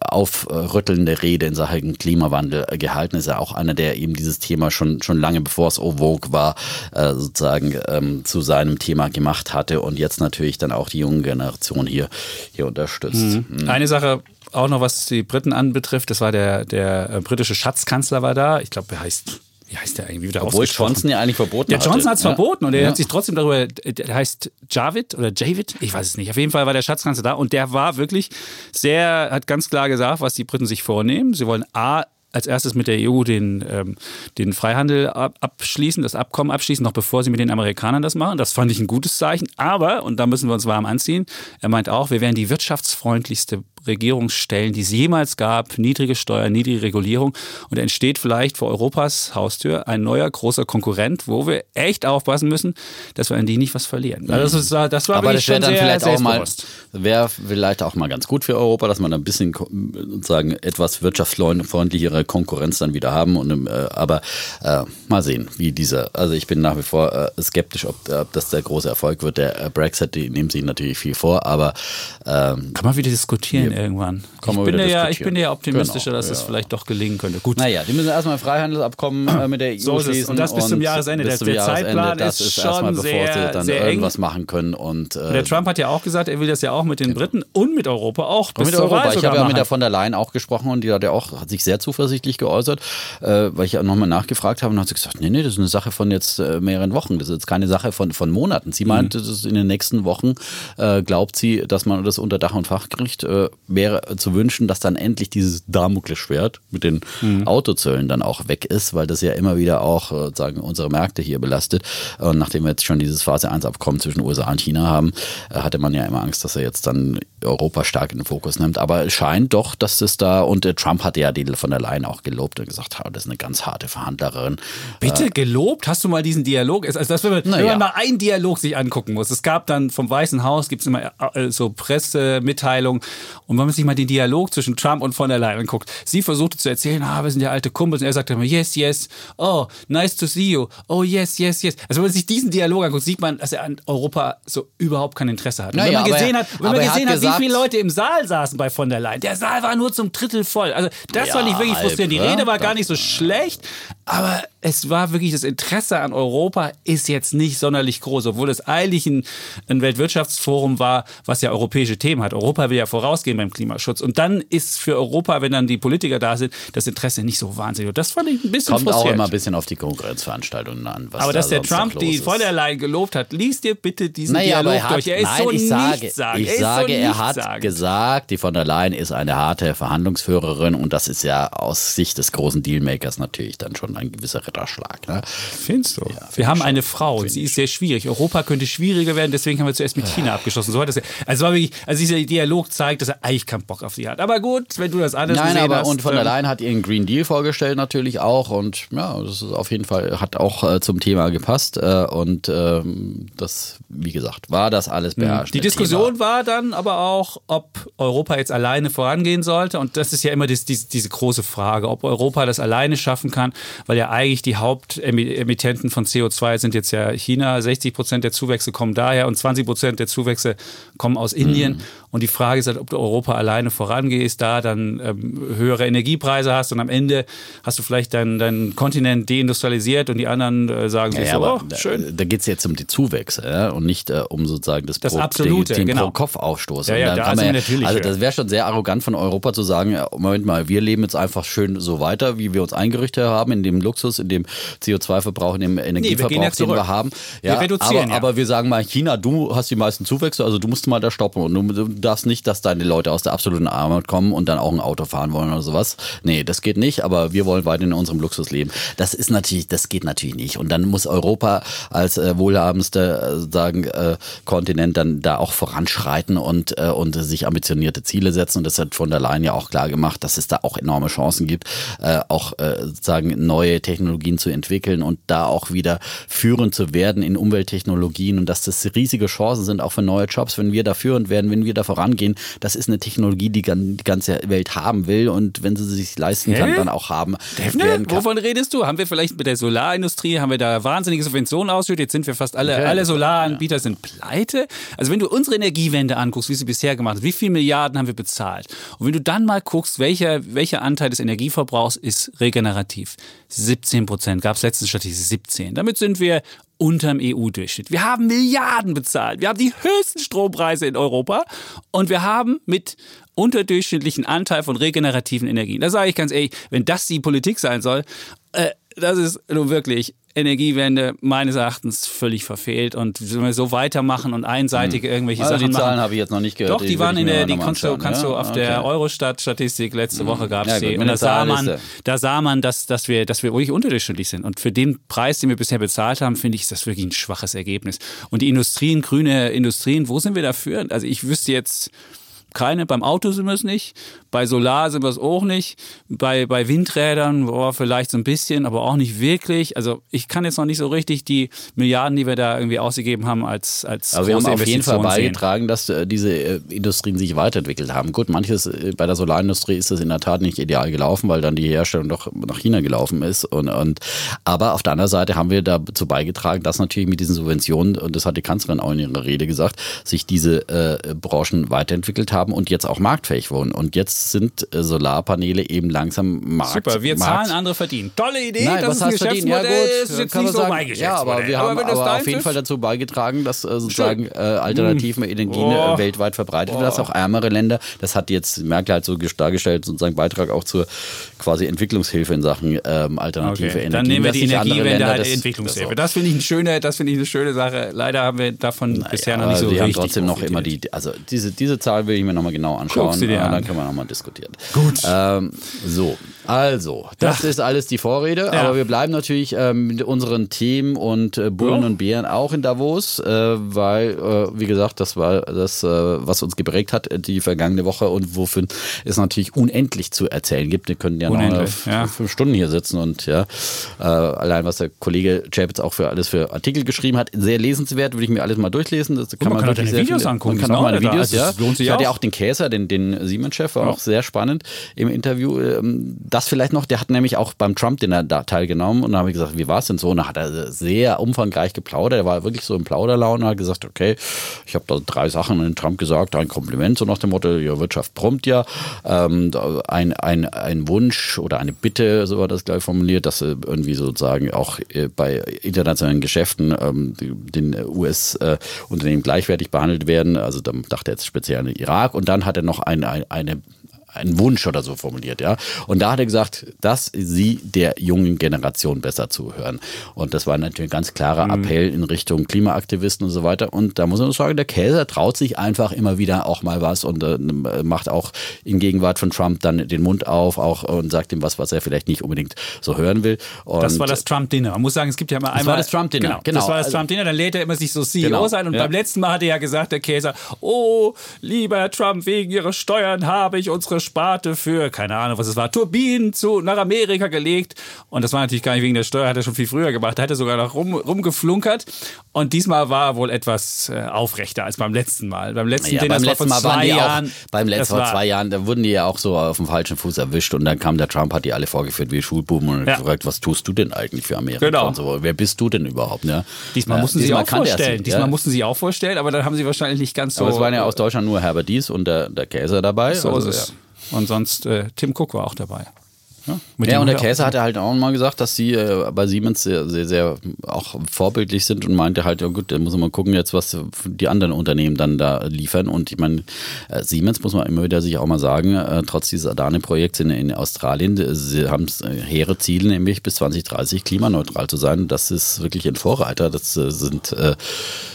aufrüttelnde Rede in Sachen Klimawandel gehalten. Ist ja auch einer, der eben dieses Thema schon, schon lange bevor es Vogue war, äh, sozusagen ähm, zu seinem Thema gemacht hatte und jetzt natürlich dann auch die junge Generation hier, hier unterstützt. Mhm. Mhm. Eine Sache auch noch, was die Briten anbetrifft, das war der, der äh, britische Schatzkanzler war da. Ich glaube, er heißt wie heißt der eigentlich? Wie wird Obwohl Johnson ja eigentlich verboten hat. Ja, Johnson hat es ja. verboten und er ja. hat sich trotzdem darüber, der heißt Javid oder Javid, ich weiß es nicht. Auf jeden Fall war der Schatzkanzler da und der war wirklich sehr, hat ganz klar gesagt, was die Briten sich vornehmen. Sie wollen A, als erstes mit der EU den, ähm, den Freihandel abschließen, das Abkommen abschließen, noch bevor sie mit den Amerikanern das machen. Das fand ich ein gutes Zeichen. Aber, und da müssen wir uns warm anziehen, er meint auch, wir wären die wirtschaftsfreundlichste Regierungsstellen, die es jemals gab, niedrige Steuern, niedrige Regulierung. Und entsteht vielleicht vor Europas Haustür ein neuer großer Konkurrent, wo wir echt aufpassen müssen, dass wir an die nicht was verlieren. Also das, ist, das war Aber das wäre dann vielleicht auch mal, wäre vielleicht auch mal ganz gut für Europa, dass man ein bisschen sozusagen etwas wirtschaftsfreundlichere Konkurrenz dann wieder haben. Und, äh, aber äh, mal sehen, wie dieser, also ich bin nach wie vor äh, skeptisch, ob, ob, das der große Erfolg wird. Der äh, Brexit, die nehmen sich natürlich viel vor, aber ähm, kann man wieder diskutieren irgendwann. Ich bin, ja, ich bin ja optimistischer, genau, dass ja. es vielleicht doch gelingen könnte. Gut. Naja, die müssen erstmal Freihandelsabkommen äh, mit der EU so schließen. Und das bis zum Jahresende. Der, der Zeitplan das ist, ist schon erstmal, bevor sehr, sie dann irgendwas eng. machen können. Und, äh, der Trump hat ja auch gesagt, er will das ja auch mit den genau. Briten und mit Europa auch bis mit Europa. Ich habe ja mit der von der Leyen auch gesprochen und die hat ja auch hat sich sehr zuversichtlich geäußert, äh, weil ich ja nochmal nachgefragt habe und hat sie gesagt, nee, nee, das ist eine Sache von jetzt äh, mehreren Wochen. Das ist jetzt keine Sache von, von Monaten. Sie meint, mhm. das ist in den nächsten Wochen, äh, glaubt sie, dass man das unter Dach und Fach kriegt, äh, wäre zu wünschen dass dann endlich dieses Damoklesschwert mit den mhm. Autozöllen dann auch weg ist, weil das ja immer wieder auch äh, sagen unsere Märkte hier belastet. Und nachdem wir jetzt schon dieses Phase 1 Abkommen zwischen USA und China haben, äh, hatte man ja immer Angst, dass er jetzt dann Europa stark in den Fokus nimmt. Aber es scheint doch, dass das da und äh, Trump hatte ja die von der Leyen auch gelobt und gesagt, das ist eine ganz harte Verhandlerin. Bitte gelobt? Hast du mal diesen Dialog? Also das, wenn, man, wenn man mal einen Dialog sich angucken muss. Es gab dann vom Weißen Haus gibt es immer so Pressemitteilungen und wenn man sich mal den Dialog zwischen Trump und von der Leyen guckt. Sie versuchte zu erzählen, ah, wir sind ja alte Kumpels. Und er sagte immer, yes, yes, oh, nice to see you. Oh, yes, yes, yes. Also wenn man sich diesen Dialog anguckt, sieht man, dass er an Europa so überhaupt kein Interesse hat. Und naja, wenn man gesehen hat, wenn man gesehen hat, gesagt, wie viele Leute im Saal saßen bei von der Leyen, der Saal war nur zum Drittel voll. Also das ja, war nicht wirklich frustrierend. Die Rede war gar nicht so schlecht, aber es war wirklich das Interesse an Europa ist jetzt nicht sonderlich groß, obwohl es eigentlich ein, ein Weltwirtschaftsforum war, was ja europäische Themen hat. Europa will ja vorausgehen beim Klimaschutz. Und dann ist für Europa, wenn dann die Politiker da sind, das Interesse nicht so wahnsinnig. Und das fand ich ein bisschen Kommt auch immer ein bisschen auf die Konkurrenzveranstaltungen an. aber da dass der Trump die von der Leyen gelobt hat, liest dir bitte diesen naja, Dialog hat, durch. Er ist nein, so ich sage, sagen. Ich er sage, so er hat gesagt, die von der Leyen ist eine harte Verhandlungsführerin und das ist ja aus Sicht des großen Dealmakers natürlich dann schon ein gewisser Ritterschlag. Ne? Findest du? Ja, wir haben eine Frau, sie ist sehr schwierig. Europa könnte schwieriger werden, deswegen haben wir zuerst mit China abgeschlossen. So hat das, also, war wirklich, also dieser Dialog zeigt, dass er eigentlich keinen Bock auf sie hat. Aber gut, wenn du das alles Nein, aber hast, und von der ähm, Leyen hat ihren Green Deal vorgestellt natürlich auch und ja, das ist auf jeden Fall hat auch äh, zum Thema gepasst äh, und ähm, das, wie gesagt, war das alles mhm. beherrscht. Die Diskussion Thema. war dann aber auch, ob Europa jetzt alleine vorangehen sollte und das ist ja immer das, diese, diese große Frage, ob Europa das alleine schaffen kann, weil ja eigentlich die Hauptemittenten von CO2 sind jetzt ja China, 60 Prozent der Zuwächse kommen daher und 20 Prozent der Zuwächse kommen aus Indien. Mhm. Und die Frage ist halt, ob du Europa alleine vorangehst, da dann ähm, höhere Energiepreise hast und am Ende hast du vielleicht deinen dein Kontinent deindustrialisiert und die anderen äh, sagen sich ja, so, oh, schön. Da, da geht es jetzt um die Zuwächse ja? und nicht äh, um sozusagen das, das Pro, absolute, den, den genau. Pro-Kopf-Aufstoß. Ja, ja, da also, ja, also das wäre schon sehr arrogant von Europa zu sagen, Moment mal, wir leben jetzt einfach schön so weiter, wie wir uns eingerichtet haben, in dem Luxus, in dem CO2-Verbrauch, in dem Energieverbrauch, nee, wir den wir haben. Ja, wir reduzieren, aber, ja. aber wir sagen mal, China, du hast die meisten Zuwächse, also du musst mal da stoppen und du, du darfst nicht, dass deine Leute aus der absoluten Armut kommen und dann auch ein Auto fahren wollen oder sowas. Nee, das geht nicht, aber wir wollen weiter in unserem Luxus leben. Das ist natürlich, das geht natürlich nicht. Und dann muss Europa als äh, wohlhabendster äh, sagen äh, Kontinent dann da auch voranschreiten und äh, und sich ambitionierte Ziele setzen. Und das hat von der Leyen ja auch klar gemacht, dass es da auch enorme Chancen gibt, äh, auch äh, sagen neue Technologien zu entwickeln und da auch wieder führend zu werden in Umwelttechnologien und dass das riesige Chancen sind auch für neue Jobs, wenn wir da führend werden, wenn wir da vorangehen. Das ist eine Technologie, die die ganze Welt haben will und wenn sie sich leisten kann, dann auch haben. Defne, wovon redest du? Haben wir vielleicht mit der Solarindustrie, haben wir da wahnsinnige Subventionen ausgeschüttet? Jetzt sind wir fast alle, Okay. alle Solaranbieter sind pleite. Also wenn du unsere Energiewende anguckst, wie sie bisher gemacht hat, wie viele Milliarden haben wir bezahlt? Und wenn du dann mal guckst, welcher, welcher Anteil des Energieverbrauchs ist regenerativ? 17 Prozent, gab es letzte Statistik 17. Damit sind wir unterm EU-Durchschnitt. Wir haben Milliarden bezahlt. Wir haben die höchsten Strompreise in Europa und wir haben mit unterdurchschnittlichen Anteil von regenerativen Energien. Da sage ich ganz ehrlich, wenn das die Politik sein soll, äh, das ist nun wirklich Energiewende meines Erachtens völlig verfehlt und wenn wir so weitermachen und einseitig irgendwelche Also Sachen die Zahlen machen. habe ich jetzt noch nicht gehört. Doch, die, waren würde in der, die kannst du, kannst du ja? auf der Okay. Eurostat-Statistik letzte Woche gab es Ja, gut, die. mit Und da der sah man, da sah man, dass, dass, wir, dass wir wirklich unterdurchschnittlich sind. Und für den Preis, den wir bisher bezahlt haben, finde ich, ist das wirklich ein schwaches Ergebnis. Und die Industrien, grüne Industrien, wo sind wir dafür? Also ich wüsste jetzt keine, beim Auto sind wir es nicht, bei Solar sind wir es auch nicht, bei, bei Windrädern boah, vielleicht so ein bisschen, aber auch nicht wirklich. Also ich kann jetzt noch nicht so richtig die Milliarden, die wir da irgendwie ausgegeben haben, als, als Aber wir haben auf jeden Fall Investition sehen. beigetragen, dass äh, diese äh, Industrien sich weiterentwickelt haben. Gut, manches äh, bei der Solarindustrie ist das in der Tat nicht ideal gelaufen, weil dann die Herstellung doch nach China gelaufen ist. Und, und aber auf der anderen Seite haben wir dazu beigetragen, dass natürlich mit diesen Subventionen, und das hat die Kanzlerin auch in ihrer Rede gesagt, sich diese äh, Branchen weiterentwickelt haben und jetzt auch marktfähig wurden. Und jetzt sind äh, Solarpaneele eben langsam Markt. Super, wir Markt- zahlen, andere verdienen. Tolle Idee, Nein, das was ist ein verdienen? Ja, Geschäftsmodell, gut, ist jetzt nicht man so sagen. mein Ja, Geschäftsmodell. aber wir haben aber deins auf jeden Fall dazu beigetragen, dass äh, sozusagen äh, alternativen Energien Oh. äh, weltweit verbreitet werden, dass auch ärmere Länder, das hat jetzt Merkel halt so ges- dargestellt, sozusagen Beitrag auch zur quasi Entwicklungshilfe in Sachen ähm, alternative Okay, Energien. dann nehmen wir die Energiewende Länder halt Entwicklungshilfe. das Das finde ich eine schöne, das finde ich eine schöne Sache. Leider haben wir davon bisher noch aber nicht so die richtig haben trotzdem noch immer die, also diese, diese Zahl will ich mir nochmal genau anschauen Guck sie dir dann an. können wir nochmal diskutieren. Gut. Ähm, so, also, das ist alles die Vorrede, Ja. aber wir bleiben natürlich ähm, mit unseren Themen und äh, Bullen Ja. und Bären auch in Davos, äh, weil, äh, wie gesagt, das war das, äh, was uns geprägt hat äh, die vergangene Woche und wofür es natürlich unendlich zu erzählen gibt. Wir können ja noch Unendlich, äh, ja. fünf Stunden hier sitzen und ja, äh, allein was der Kollege Chapitz auch für alles für Artikel geschrieben hat, sehr lesenswert, würde ich mir alles mal durchlesen. Das kann man kann auch deine Videos viele- angucken, Man kann auch meine auch da. Videos, Also ja. lohnt sich ich hatte ja auch. auch den Käser, den, den Siemens-Chef, war auch sehr spannend im Interview. Ähm, Das vielleicht noch, der hat nämlich auch beim Trump-Dinner da teilgenommen und da habe ich gesagt, wie war es denn so? Und da hat er sehr umfangreich geplaudert. Er war wirklich so im Plauderlaune und hat gesagt, okay, ich habe da drei Sachen an Trump gesagt, ein Kompliment, so nach dem Motto, ja, Wirtschaft prompt ja, ähm, ein, ein, ein Wunsch oder eine Bitte, so war das gleich formuliert, dass äh, irgendwie sozusagen auch äh, bei internationalen Geschäften ähm, den US-Unternehmen gleichwertig behandelt werden. Also da dachte er jetzt speziell an den Irak. Und dann hat er noch ein, ein, eine einen Wunsch oder so formuliert, ja. Und da hat er gesagt, dass sie der jungen Generation besser zuhören. Und das war natürlich ein ganz klarer Appell in Richtung Klimaaktivisten und so weiter. Und da muss man sagen, der Käser traut sich einfach immer wieder auch mal was und äh, macht auch in Gegenwart von Trump dann den Mund auf auch und sagt ihm was, was er vielleicht nicht unbedingt so hören will. Und Das war das Trump-Dinner. Man muss sagen, es gibt ja mal einmal. war das Trump-Dinner, Genau, genau. Das war das Also- Trump-Dinner. Dann lädt er immer sich so CEO Genau, sein. Und ja. beim letzten Mal hat er ja gesagt, der Käser, oh, lieber Herr Trump, wegen Ihrer Steuern habe ich unsere Sparte für, keine Ahnung, was es war, Turbinen zu, nach Amerika gelegt. Und das war natürlich gar nicht wegen der Steuer, hat er schon viel früher gemacht. Da hat er sogar noch rum, rumgeflunkert. Und diesmal war er wohl etwas äh, aufrechter als beim letzten Mal. Beim letzten Ja, Dinner, beim das war letzten vor Mal waren zwei Jahren. auch, beim letzten vor war- zwei Jahren, da wurden die ja auch so auf dem falschen Fuß erwischt und dann kam der Trump, hat die alle vorgeführt wie Schulbuben und Ja. gefragt, was tust du denn eigentlich für Amerika Genau. so. Wer bist du denn überhaupt? Ne? Diesmal Ja, mussten sie auch vorstellen. sie, Diesmal ja. mussten sie auch vorstellen, aber dann haben sie wahrscheinlich nicht ganz so. Aber es waren ja aus Deutschland nur Herbert Dies und der, der Käser dabei. So Also, ist es. Und sonst, äh, Tim Cook war auch dabei. Ja, ja und der Käse hat halt auch mal gesagt, dass sie äh, bei Siemens sehr, sehr, sehr auch vorbildlich sind und meinte halt, ja gut, da muss man gucken jetzt, was die anderen Unternehmen dann da liefern. Und ich meine, äh, Siemens muss man immer wieder sich auch mal sagen, äh, trotz dieses Adane-Projekts in, in, Australien, sie haben hehre Ziele, nämlich bis 2030 klimaneutral zu sein. Das ist wirklich ein Vorreiter. Das äh, sind äh,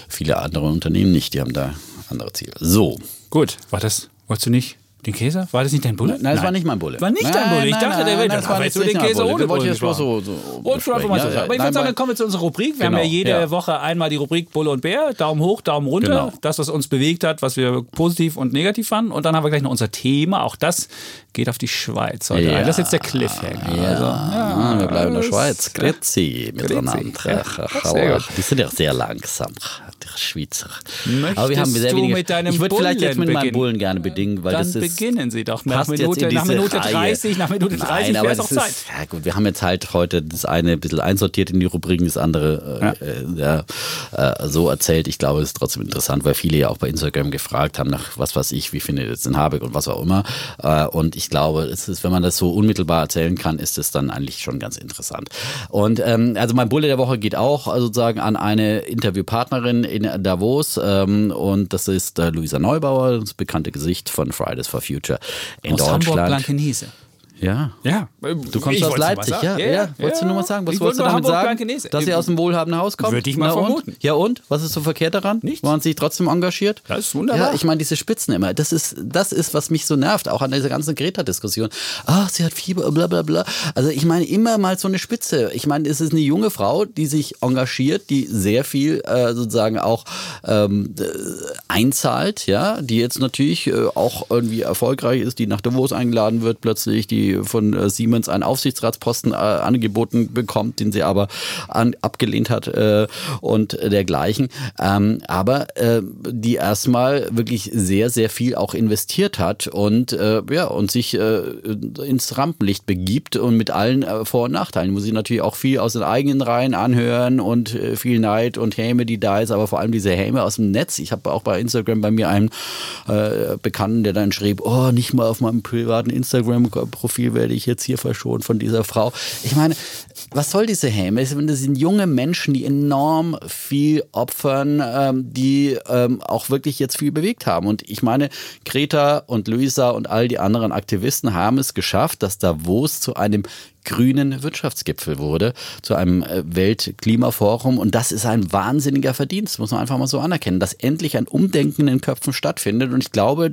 viele andere Unternehmen nicht, die haben da andere Ziele. So. Gut, war das, wolltest du nicht den Käse? War das nicht dein Bulle? Nein, das war nicht mein Bulle. War nicht nein, dein Bulle. Ich nein, dachte, nein, der wäre war jetzt nicht den Käse ohne wollte Bulle. ich jetzt so, so Und schon einfach mal so. Aber ich nein, würde sagen, dann kommen wir zu unserer Rubrik. Wir haben Genau, ja jede ja. Woche einmal die Rubrik Bulle und Bär. Daumen hoch, Daumen runter. Genau. Das, was uns bewegt hat, was wir positiv und negativ fanden. Und dann haben wir gleich noch unser Thema. Auch das geht auf die Schweiz heute Ja. ein. Das ist jetzt der Cliffhanger. Ja, Also, ja, wir bleiben in der Schweiz. Grüezi miteinander. Die sind ja sehr langsam, Schweizer. Möchtest Aber wir haben sehr du wenige. mit deinem ich würde vielleicht jetzt mit Bullen meinem beginnen? Bullen gerne bedingen, weil Dann das ist. beginnen Sie doch. Nach Minute, in nach Minute Reihe. 30, nach Minute 30 Nein, aber wäre es auch ist, Zeit. ja gut, wir haben jetzt halt heute das eine ein bisschen einsortiert in die Rubriken, das andere äh, äh, ja, äh, so erzählt. Ich glaube, es ist trotzdem interessant, weil viele ja auch bei Instagram gefragt haben nach was weiß ich, wie findet ihr jetzt den Habeck und was auch immer. Äh, und ich glaube, es ist, wenn man das so unmittelbar erzählen kann, ist es dann eigentlich schon ganz interessant. Und ähm, also mein Bulle der Woche geht auch äh, sozusagen an eine Interviewpartnerin in Davos ähm, und das ist äh, Luisa Neubauer, das bekannte Gesicht von Fridays for Future in Aus Deutschland. Hamburg-Blankenese. Ja. Ja. Du kommst aus Leipzig, ja? Ja, Wolltest du nur mal sagen? Was ich wolltest du damit nur sagen? Dass sie aus dem wohlhabenden Haus kommt? Würde ich mal Na und? vermuten. Ja und? Was ist so verkehrt daran? Nichts. Waren sie sich trotzdem engagiert? Das ist wunderbar. Ja, ich meine, diese Spitzen immer, das ist, das ist, was mich so nervt, auch an dieser ganzen Greta-Diskussion. Ach, sie hat Fieber, bla bla bla. Also ich meine, immer mal so eine Spitze. Ich meine, es ist eine junge Frau, die sich engagiert, die sehr viel äh, sozusagen auch ähm, äh, einzahlt, ja, die jetzt natürlich äh, auch irgendwie erfolgreich ist, die nach Davos eingeladen wird, plötzlich, die von äh, Siemens einen Aufsichtsratsposten äh, angeboten bekommt, den sie aber an, abgelehnt hat äh, und dergleichen. Ähm, aber die erstmal wirklich sehr, sehr viel auch investiert hat und ja, und sich ins Rampenlicht begibt und mit allen Vor- und Nachteilen. Muss ich natürlich auch viel aus den eigenen Reihen anhören und viel Neid und Häme, die da ist, aber vor allem diese Häme aus dem Netz. Ich habe auch bei Instagram bei mir einen äh, Bekannten, der dann schrieb, oh, nicht mal auf meinem privaten Instagram-Profil werde ich jetzt hier verschont von dieser Frau. Ich meine, was soll diese Häme? Es sind junge Menschen, die enorm viel opfern, ähm, die ähm, auch wirklich jetzt viel bewegt haben. Und ich meine, Greta und Luisa und all die anderen Aktivisten haben es geschafft, dass Davos zu einem grünen Wirtschaftsgipfel wurde, zu einem äh, Weltklimaforum. Und das ist ein wahnsinniger Verdienst, muss man einfach mal so anerkennen, dass endlich ein Umdenken in Köpfen stattfindet. Und ich glaube,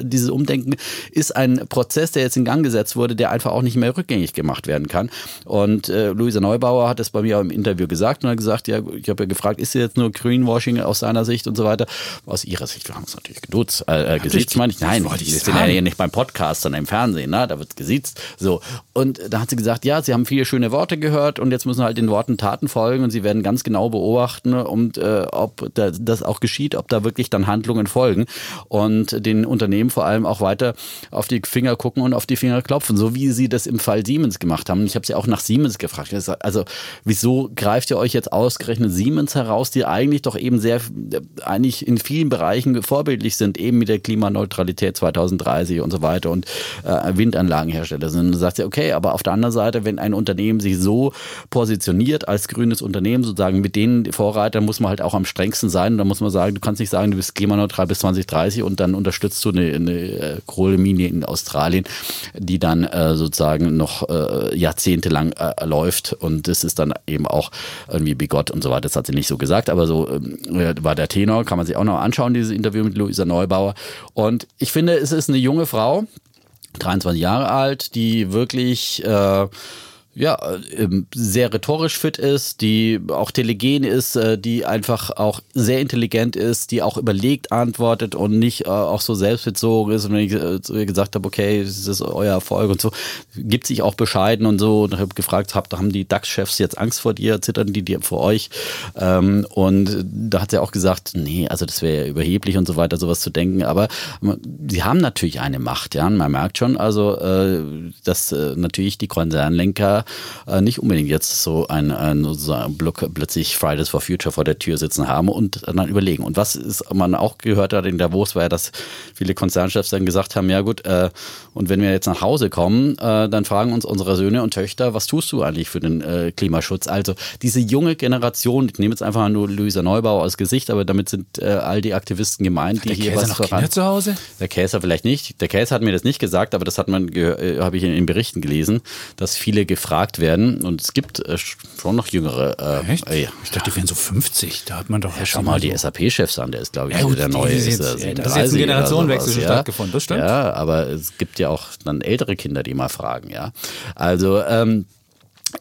dieses Umdenken ist ein Prozess, der jetzt in Gang gesetzt wurde, der einfach auch nicht mehr rückgängig gemacht werden kann. Und äh, Luisa Neubauer hat es bei mir im Interview gesagt und hat gesagt, ja, ich habe ja gefragt, ist sie jetzt nur Greenwashing aus seiner Sicht und so weiter? Aus ihrer Sicht, wir haben uns natürlich geduzt, äh, äh, gesiezt, meine ich. Nein, wir ich sind ja nicht beim Podcast, sondern im Fernsehen, ne? da wird gesiezt. So. Und da hat sie gesagt, ja, sie haben viele schöne Worte gehört und jetzt müssen halt den Worten Taten folgen und sie werden ganz genau beobachten, und, äh, ob da, das auch geschieht, ob da wirklich dann Handlungen folgen und den Unternehmen vor allem auch weiter auf die Finger gucken und auf die Finger klopfen, so wie sie das im Fall Siemens gemacht haben. Ich habe sie auch nach Siemens gefragt. Gesagt, Also wieso greift ihr euch jetzt ausgerechnet Siemens heraus, die eigentlich doch eben sehr, äh, eigentlich in vielen Bereichen vorbildlich sind, eben mit der Klimaneutralität 2030 und so weiter und äh, Windanlagenhersteller sind. Und dann sagt sie, okay, aber auf der anderen Seite, wenn ein Unternehmen sich so positioniert als grünes Unternehmen, sozusagen mit den Vorreitern muss man halt auch am strengsten sein. Und da muss man sagen, du kannst nicht sagen, du bist klimaneutral bis 2030 und dann unterstützt du eine, eine äh, Kohlemine in Australien, die dann äh, sozusagen noch äh, jahrzehntelang äh, läuft. Und das ist dann eben auch irgendwie bigott und so weiter. Das hat sie nicht so gesagt, aber so äh, war der Tenor. Kann man sich auch noch anschauen, dieses Interview mit Luisa Neubauer. Und ich finde, es ist eine junge Frau, 23 Jahre alt, die wirklich äh, ja, ähm, sehr rhetorisch fit ist, die auch telegen ist, äh, die einfach auch sehr intelligent ist, die auch überlegt antwortet und nicht äh, auch so selbstbezogen ist. Und wenn ich äh, zu ihr gesagt habe, okay, das ist euer Erfolg und so, gibt sich auch bescheiden und so. Und ich habe gefragt, habt, haben die DAX-Chefs jetzt Angst vor dir, zittern die dir vor euch? Ähm, und da hat sie auch gesagt, nee, also das wäre ja überheblich und so weiter, sowas zu denken. Aber sie haben natürlich eine Macht, ja. Und man merkt schon, also, äh, dass äh, natürlich die Konzernlenker äh, nicht unbedingt jetzt so ein, ein sozusagen plötzlich Fridays for Future vor der Tür sitzen haben und dann überlegen. Und was ist, man auch gehört hat in Davos, war ja, dass viele Konzernchefs dann gesagt haben, ja gut, äh, und wenn wir jetzt nach Hause kommen, äh, dann fragen uns unsere Söhne und Töchter, was tust du eigentlich für den äh, Klimaschutz? Also diese junge Generation, ich nehme jetzt einfach nur Luisa Neubauer als Gesicht, aber damit sind äh, all die Aktivisten gemeint, die der hier Käser was noch. Kinder zu Hause? Der Käser vielleicht nicht. Der Käser hat mir das nicht gesagt, aber das hat man, äh, habe ich in den Berichten gelesen, dass viele gefragt werden und es gibt äh, schon noch jüngere. Äh, Echt? Äh, ja. Ich dachte, die wären so 50. Da hat man doch. Ja, schau mal die SAP-Chefs an, der ist, glaube ich, Ja, der neue. ist jetzt- ja, da ist jetzt ein 37 oder Generationenwechsel sowas, ja. stattgefunden, das stimmt. Ja, aber es gibt ja auch dann ältere Kinder, die mal fragen, ja. Also, ähm,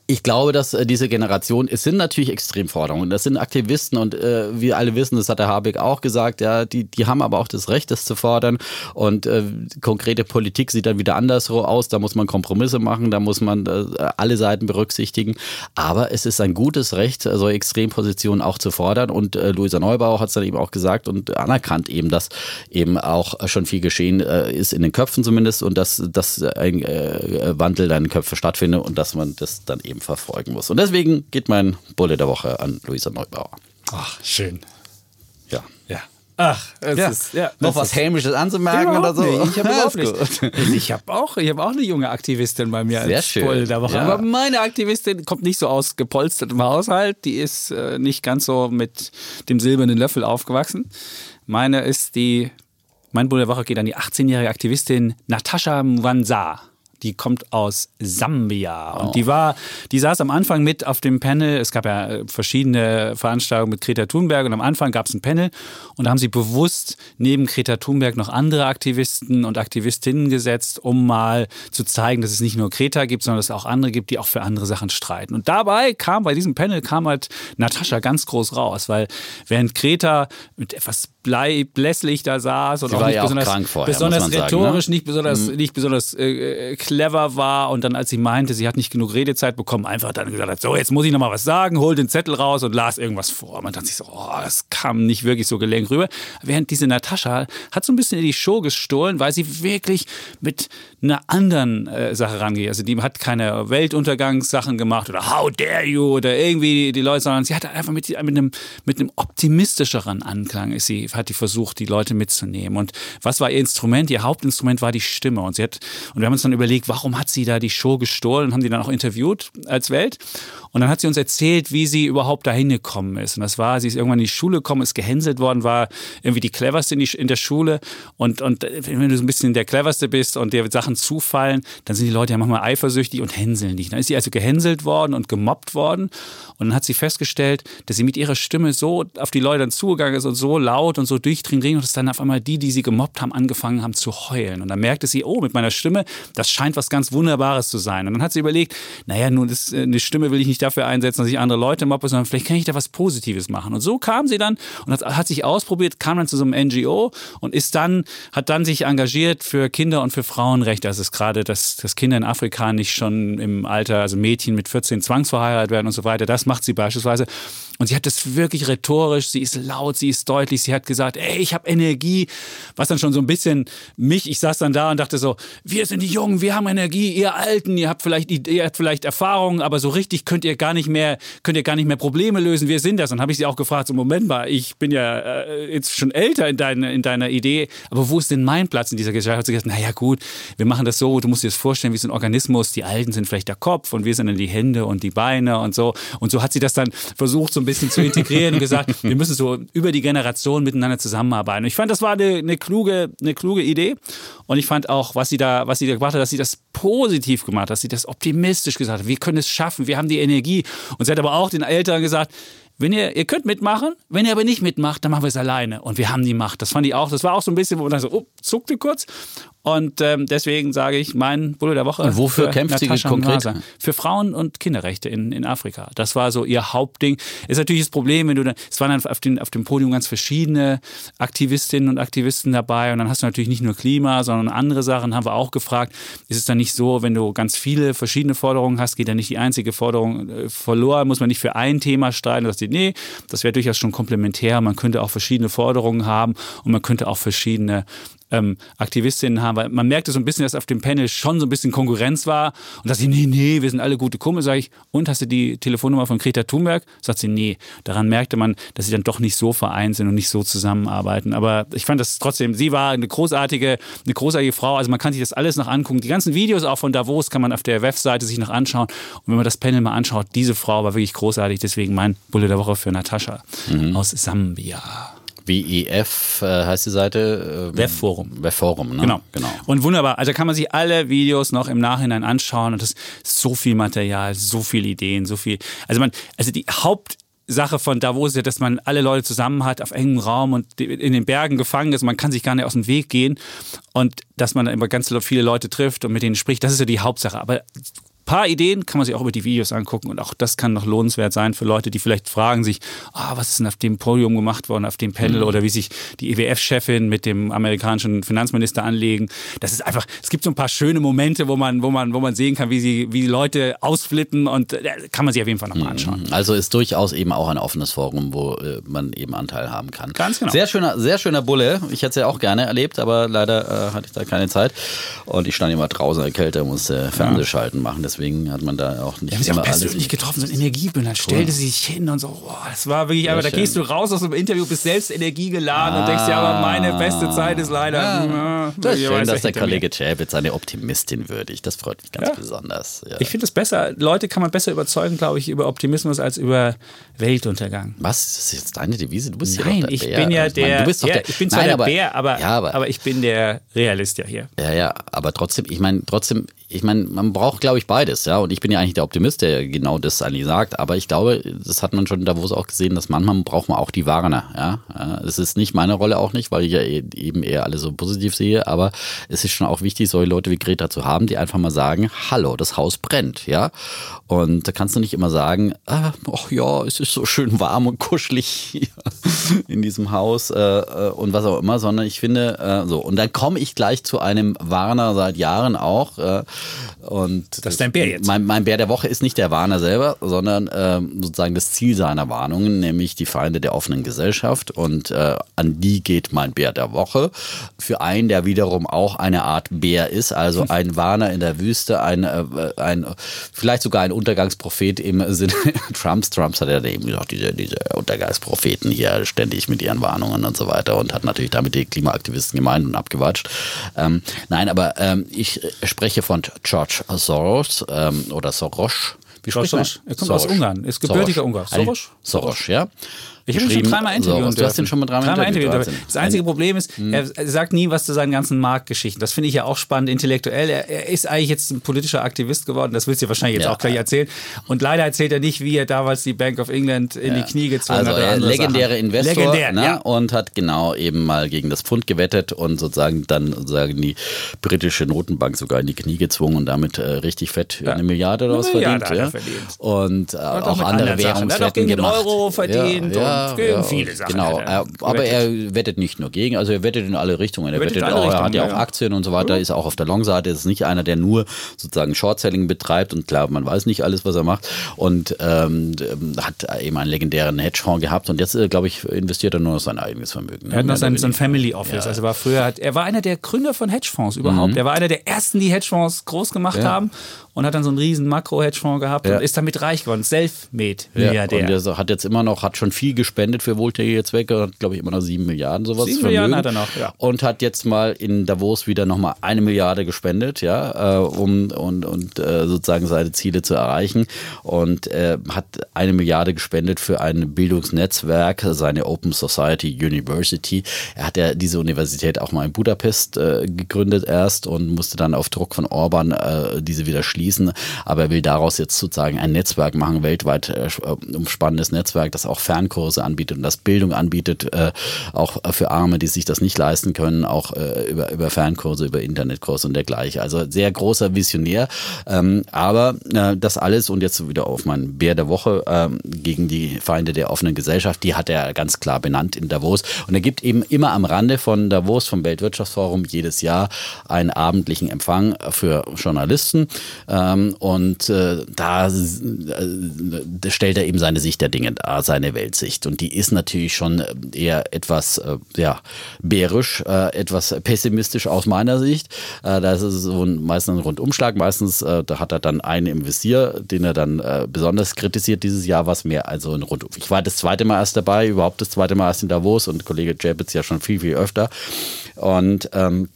ich glaube, dass äh, diese Generation, es sind natürlich Extremforderungen, das sind Aktivisten und äh, wir alle wissen, das hat der Habeck auch gesagt, ja, die, die haben aber auch das Recht, das zu fordern. Und äh, konkrete Politik sieht dann wieder anderswo aus, da muss man Kompromisse machen, da muss man äh, alle Seiten berücksichtigen, aber es ist ein gutes Recht, so Extrempositionen auch zu fordern. Und äh, Luisa Neubauer hat es dann eben auch gesagt und anerkannt eben, dass eben auch schon viel geschehen äh, ist in den Köpfen zumindest und dass, dass ein äh, Wandel dann in Köpfen stattfindet und dass man das dann eben verfolgen muss. Und deswegen geht mein Bulle der Woche an Luisa Neubauer. Ach, schön. Ja. Ja. Ach, es Ja. ist. Ja, Noch was ist- Hämisches anzumerken oder so? Nicht. Ich habe nicht. gut. Ich habe auch, hab auch eine junge Aktivistin bei mir Sehr als schön. Der Woche. Ja. Aber meine Aktivistin kommt nicht so aus gepolstertem Haushalt. Die ist äh, nicht ganz so mit dem silbernen Löffel aufgewachsen. Meine ist die, mein Bull der Woche geht an die 18-jährige Aktivistin Natascha Mwanza. Die kommt aus Sambia und die war, die saß am Anfang mit auf dem Panel. Es gab ja äh, verschiedene Veranstaltungen mit Greta Thunberg und am Anfang gab es ein Panel und da haben sie bewusst neben Greta Thunberg noch andere Aktivisten und Aktivistinnen gesetzt, um mal zu zeigen, dass es nicht nur Greta gibt, sondern dass es auch andere gibt, die auch für andere Sachen streiten. Und dabei kam bei diesem Panel kam halt Natascha ganz groß raus, weil während Greta mit etwas blässlich da saß und Sie auch war nicht ja auch besonders, krank vorher, besonders sagen, rhetorisch, ne? nicht besonders, nicht besonders äh, äh, clever war und dann, als sie meinte, sie hat nicht genug Redezeit bekommen, einfach dann gesagt hat, so, jetzt muss ich noch mal was sagen, hol den Zettel raus und las irgendwas vor. Man dachte sich so, oh, das kam nicht wirklich so gelenkt rüber. Während diese Natascha hat so ein bisschen in die Show gestohlen, weil sie wirklich mit einer anderen äh, Sache rangeht. Also die hat keine Weltuntergangssachen gemacht oder How dare you oder irgendwie die Leute, sondern sie hat einfach mit, mit, einem, mit einem optimistischeren Anklang ist sie, hat die versucht, die Leute mitzunehmen. Und was war ihr Instrument? Ihr Hauptinstrument war die Stimme. Und sie hat, und wir haben uns dann überlegt, warum hat sie da die Show gestohlen und haben die dann auch interviewt als Welt. Und dann hat sie uns erzählt, wie sie überhaupt dahin gekommen ist. Und das war, sie ist irgendwann in die Schule gekommen, ist gehänselt worden, war irgendwie die cleverste in, die, in der Schule. Und, und wenn du so ein bisschen der cleverste bist und dir Sachen zufallen, dann sind die Leute ja manchmal eifersüchtig und hänseln dich. Dann ist sie also gehänselt worden und gemobbt worden. Und dann hat sie festgestellt, dass sie mit ihrer Stimme so auf die Leute zugegangen ist und so laut und so durchdringend, dass dann auf einmal die, die sie gemobbt haben, angefangen haben zu heulen. Und dann merkte sie, oh, mit meiner Stimme, das scheint was ganz Wunderbares zu sein. Und dann hat sie überlegt, naja, nun, das, äh, eine Stimme will ich nicht dafür einsetzen, dass ich andere Leute mobbe, sondern vielleicht kann ich da was Positives machen. Und so kam sie dann und hat, hat sich ausprobiert, kam dann zu so einem NGO und ist dann, hat dann sich engagiert für Kinder- und für Frauenrechte. Also es ist gerade, dass, dass Kinder in Afrika nicht schon im Alter, also Mädchen mit 14 zwangsverheiratet werden und so weiter. Das macht sie beispielsweise. Und sie hat das wirklich rhetorisch, sie ist laut, sie ist deutlich, sie hat gesagt, ey, ich habe Energie, was dann schon so ein bisschen mich, ich saß dann da und dachte so, wir sind die Jungen, wir haben Energie, ihr Alten, ihr habt vielleicht, ihr habt vielleicht Erfahrungen, aber so richtig könnt ihr gar nicht mehr, könnt ihr gar nicht mehr Probleme lösen, wir sind das. Und habe ich sie auch gefragt, so Moment mal, ich bin ja äh, jetzt schon älter in, dein, in deiner Idee, aber wo ist denn mein Platz in dieser Gesellschaft? Hat sie gesagt, naja gut, wir machen das so, du musst dir das vorstellen, wie so ein Organismus, die Alten sind vielleicht der Kopf und wir sind dann die Hände und die Beine und so. Und so hat sie das dann versucht, so ein bisschen zu integrieren und gesagt, wir müssen so über die Generation miteinander zusammenarbeiten. Und ich fand, das war eine, eine, kluge, eine kluge Idee. Und ich fand auch, was sie da, was sie da gemacht hat, dass sie das positiv gemacht hat, dass sie das optimistisch gesagt hat. Wir können es schaffen, wir haben die Energie. Und sie hat aber auch den Eltern gesagt, wenn ihr, ihr könnt mitmachen, wenn ihr aber nicht mitmacht, dann machen wir es alleine. Und wir haben die Macht. Das fand ich auch. Das war auch so ein bisschen, wo man dann so, oh, zuckte kurz. Und ähm, deswegen sage ich, mein Bulle der Woche. Und wofür für kämpft sie Natascha konkret? Mwanza. Für Frauen- und Kinderrechte in, in Afrika. Das war so ihr Hauptding. Ist natürlich das Problem, wenn du dann, es waren dann auf, den, auf dem Podium ganz verschiedene Aktivistinnen und Aktivisten dabei. Und dann hast du natürlich nicht nur Klima, sondern andere Sachen haben wir auch gefragt. Ist es dann nicht so, wenn du ganz viele verschiedene Forderungen hast, geht dann nicht die einzige Forderung äh, verloren? Muss man nicht für ein Thema streiten? Das, nee, das wäre durchaus schon komplementär. Man könnte auch verschiedene Forderungen haben und man könnte auch verschiedene ähm, Aktivistinnen haben, weil man merkte so ein bisschen, dass auf dem Panel schon so ein bisschen Konkurrenz war und dass sie, nee, nee, wir sind alle gute Kumpel, sage ich, und hast du die Telefonnummer von Greta Thunberg? Sagt sie, nee. Daran merkte man, dass sie dann doch nicht so vereint sind und nicht so zusammenarbeiten. Aber ich fand das trotzdem, sie war eine großartige, eine großartige Frau, also man kann sich das alles noch angucken. Die ganzen Videos auch von Davos kann man auf der Webseite sich noch anschauen. Und wenn man das Panel mal anschaut, diese Frau war wirklich großartig, deswegen mein Bulle der Woche für Natascha mhm. aus Sambia. WEF äh, heißt die Seite. Ähm, Webforum. Webforum, ne? Genau. genau. Und wunderbar. Also kann man sich alle Videos noch im Nachhinein anschauen und das ist so viel Material, so viele Ideen, so viel. Also man, also die Haupt Sache von Davos ist ja, dass man alle Leute zusammen hat auf engem Raum und in den Bergen gefangen ist. Man kann sich gar nicht aus dem Weg gehen und dass man immer ganz viele Leute trifft und mit denen spricht. Das ist ja die Hauptsache. Aber paar Ideen kann man sich auch über die Videos angucken und auch das kann noch lohnenswert sein für Leute, die vielleicht fragen sich, ah, was ist denn auf dem Podium gemacht worden, auf dem Panel mhm. oder wie sich die EWF-Chefin mit dem amerikanischen Finanzminister anlegen. Das ist einfach, es gibt so ein paar schöne Momente, wo man, wo man, wo man sehen kann, wie sie, wie die Leute ausflippen und äh, kann man sich auf jeden Fall nochmal mhm. anschauen. Also ist durchaus eben auch ein offenes Forum, wo äh, man eben Anteil haben kann. Ganz genau. Sehr schöner, sehr schöner Bulle. Ich hätte es ja auch gerne erlebt, aber leider äh, hatte ich da keine Zeit und ich stand immer draußen in der Kälte, musste Fernsehschalten machen. Das deswegen hat man da auch nicht ja, immer auch persönlich getroffen, so ein Energiebündel. Dann stellte sie sich hin und so, boah, das war wirklich, aber da gehst du raus aus dem Interview, bist selbst energiegeladen ah, und denkst, ja, aber meine beste Zeit ist leider. Ja, das ist schön, dass der Kollege Chapitz eine Optimistin würdigt. Das freut mich ganz ja. besonders. Ja. Ich finde es besser, Leute kann man besser überzeugen, glaube ich, über Optimismus als über Weltuntergang. Was? Das ist jetzt deine Devise? Du bist Nein, ja ich Bär. bin ja der, meine, du bist doch der, ich bin zwar nein, der aber, Bär, aber, aber, aber ich bin der Realist ja hier. Ja, ja, aber trotzdem, ich meine, trotzdem, ich meine, man braucht, glaube ich, beides, ja. Und ich bin ja eigentlich der Optimist, der genau das eigentlich sagt. Aber ich glaube, das hat man schon da wo es auch gesehen, dass manchmal braucht man auch die Warner, ja. Es ist nicht meine Rolle auch nicht, weil ich ja e-, eben eher alle so positiv sehe. Aber es ist schon auch wichtig, solche Leute wie Greta zu haben, die einfach mal sagen, hallo, das Haus brennt, ja. Und da kannst du nicht immer sagen, ach ja, es ist so schön warm und kuschelig hier in diesem Haus äh, äh, und was auch immer, sondern ich finde, äh, so. Und dann komme ich gleich zu einem Warner seit Jahren auch. Äh, und das ist dein Bär jetzt. Mein, mein Bär der Woche ist nicht der Warner selber, sondern äh, sozusagen das Ziel seiner Warnungen, nämlich die Feinde der offenen Gesellschaft. Und äh, an die geht mein Bär der Woche. Für einen, der wiederum auch eine Art Bär ist, also ein Warner in der Wüste, ein, äh, ein vielleicht sogar ein Untergangsprophet im Sinne Trumps. Trumps hat ja eben gesagt, diese, diese Untergangspropheten hier ständig mit ihren Warnungen und so weiter und hat natürlich damit die Klimaaktivisten gemeint und abgewatscht. Ähm, nein, aber ähm, ich spreche von George Soros ähm, oder Soros. Wie spricht man? Er kommt Soros. aus Ungarn, ist gebürtiger Ungar. Soros? Soros, ja. Ich habe ihn schon dreimal interviewt. So, du hast ihn schon mal dreimal, dreimal interviewt. Das einzige Problem ist, hm. er sagt nie was zu seinen ganzen Marktgeschichten. Das finde ich ja auch spannend intellektuell. Er, er, ist eigentlich jetzt ein politischer Aktivist geworden. Das willst du wahrscheinlich jetzt ja. auch gleich erzählen. Und leider erzählt er nicht, wie er damals die Bank of England in ja. die Knie gezwungen also hat. Also legendäre Sachen. Investor Legendär, ne? ja. und hat genau eben mal gegen das Pfund gewettet und sozusagen dann sozusagen die britische Notenbank sogar in die Knie gezwungen und damit äh, richtig fett eine Milliarde oder was verdient. Ja. Und äh, auch, auch andere Währungswetten gemacht. gegen den Euro verdient gegen viele Sachen. Genau, er, aber er wettet nicht nur gegen, also er wettet in alle Richtungen. Er, wettet, auch, er hat ja auch Aktien und so weiter, ist auch auf der Long-Seite, ist nicht einer, der nur sozusagen Short-Selling betreibt und klar, man weiß nicht alles, was er macht und ähm, hat eben einen legendären Hedgefonds gehabt und jetzt, äh, glaube ich, investiert er nur noch sein eigenes Vermögen. Er hat noch sein, sein Family Office, ja. also war früher, er war einer der Gründer von Hedgefonds überhaupt. Mhm. Er war einer der ersten, die Hedgefonds groß gemacht ja. haben und hat dann so einen riesen Makro-Hedgefonds gehabt ja. und ist damit reich geworden. Self-made-Milliardär. Ja, und der hat jetzt immer noch, hat schon viel gespendet für wohltätige Zwecke, hat glaube ich immer noch sieben Milliarden sowas. Sieben Vermögen. Milliarden hat er noch, ja. Und hat jetzt mal in Davos wieder nochmal eine Milliarde gespendet, ja, äh, um und, und äh, sozusagen seine Ziele zu erreichen. Und äh, hat eine Milliarde gespendet für ein Bildungsnetzwerk, seine Open Society University. Er hat ja diese Universität auch mal in Budapest äh, gegründet erst und musste dann auf Druck von Orban diese wieder schließen schließen, aber er will daraus jetzt sozusagen ein Netzwerk machen, weltweit äh, umspannendes Netzwerk, das auch Fernkurse anbietet und das Bildung anbietet, äh, auch für Arme, die sich das nicht leisten können, auch äh, über, über Fernkurse, über Internetkurse und dergleichen. Also sehr großer Visionär, ähm, aber äh, das alles und jetzt wieder auf meinen Bär der Woche ähm, gegen die Feinde der offenen Gesellschaft, die hat er ganz klar benannt in Davos und er gibt eben immer am Rande von Davos, vom Weltwirtschaftsforum, jedes Jahr einen abendlichen Empfang für Journalisten. Ähm, und äh, da äh, stellt er eben seine Sicht der Dinge dar, seine Weltsicht. Sicht und die ist natürlich schon eher etwas äh, ja, bärisch, äh, etwas pessimistisch aus meiner Sicht. Äh, da ist es so ein, meistens ein Rundumschlag. Meistens äh, da hat er dann einen im Visier, den er dann besonders kritisiert dieses Jahr, was mehr also ein Rundum. Ich war das zweite Mal erst dabei, überhaupt das zweite Mal erst in Davos und Kollege Jabitz ja schon viel, viel öfter. Und ähm,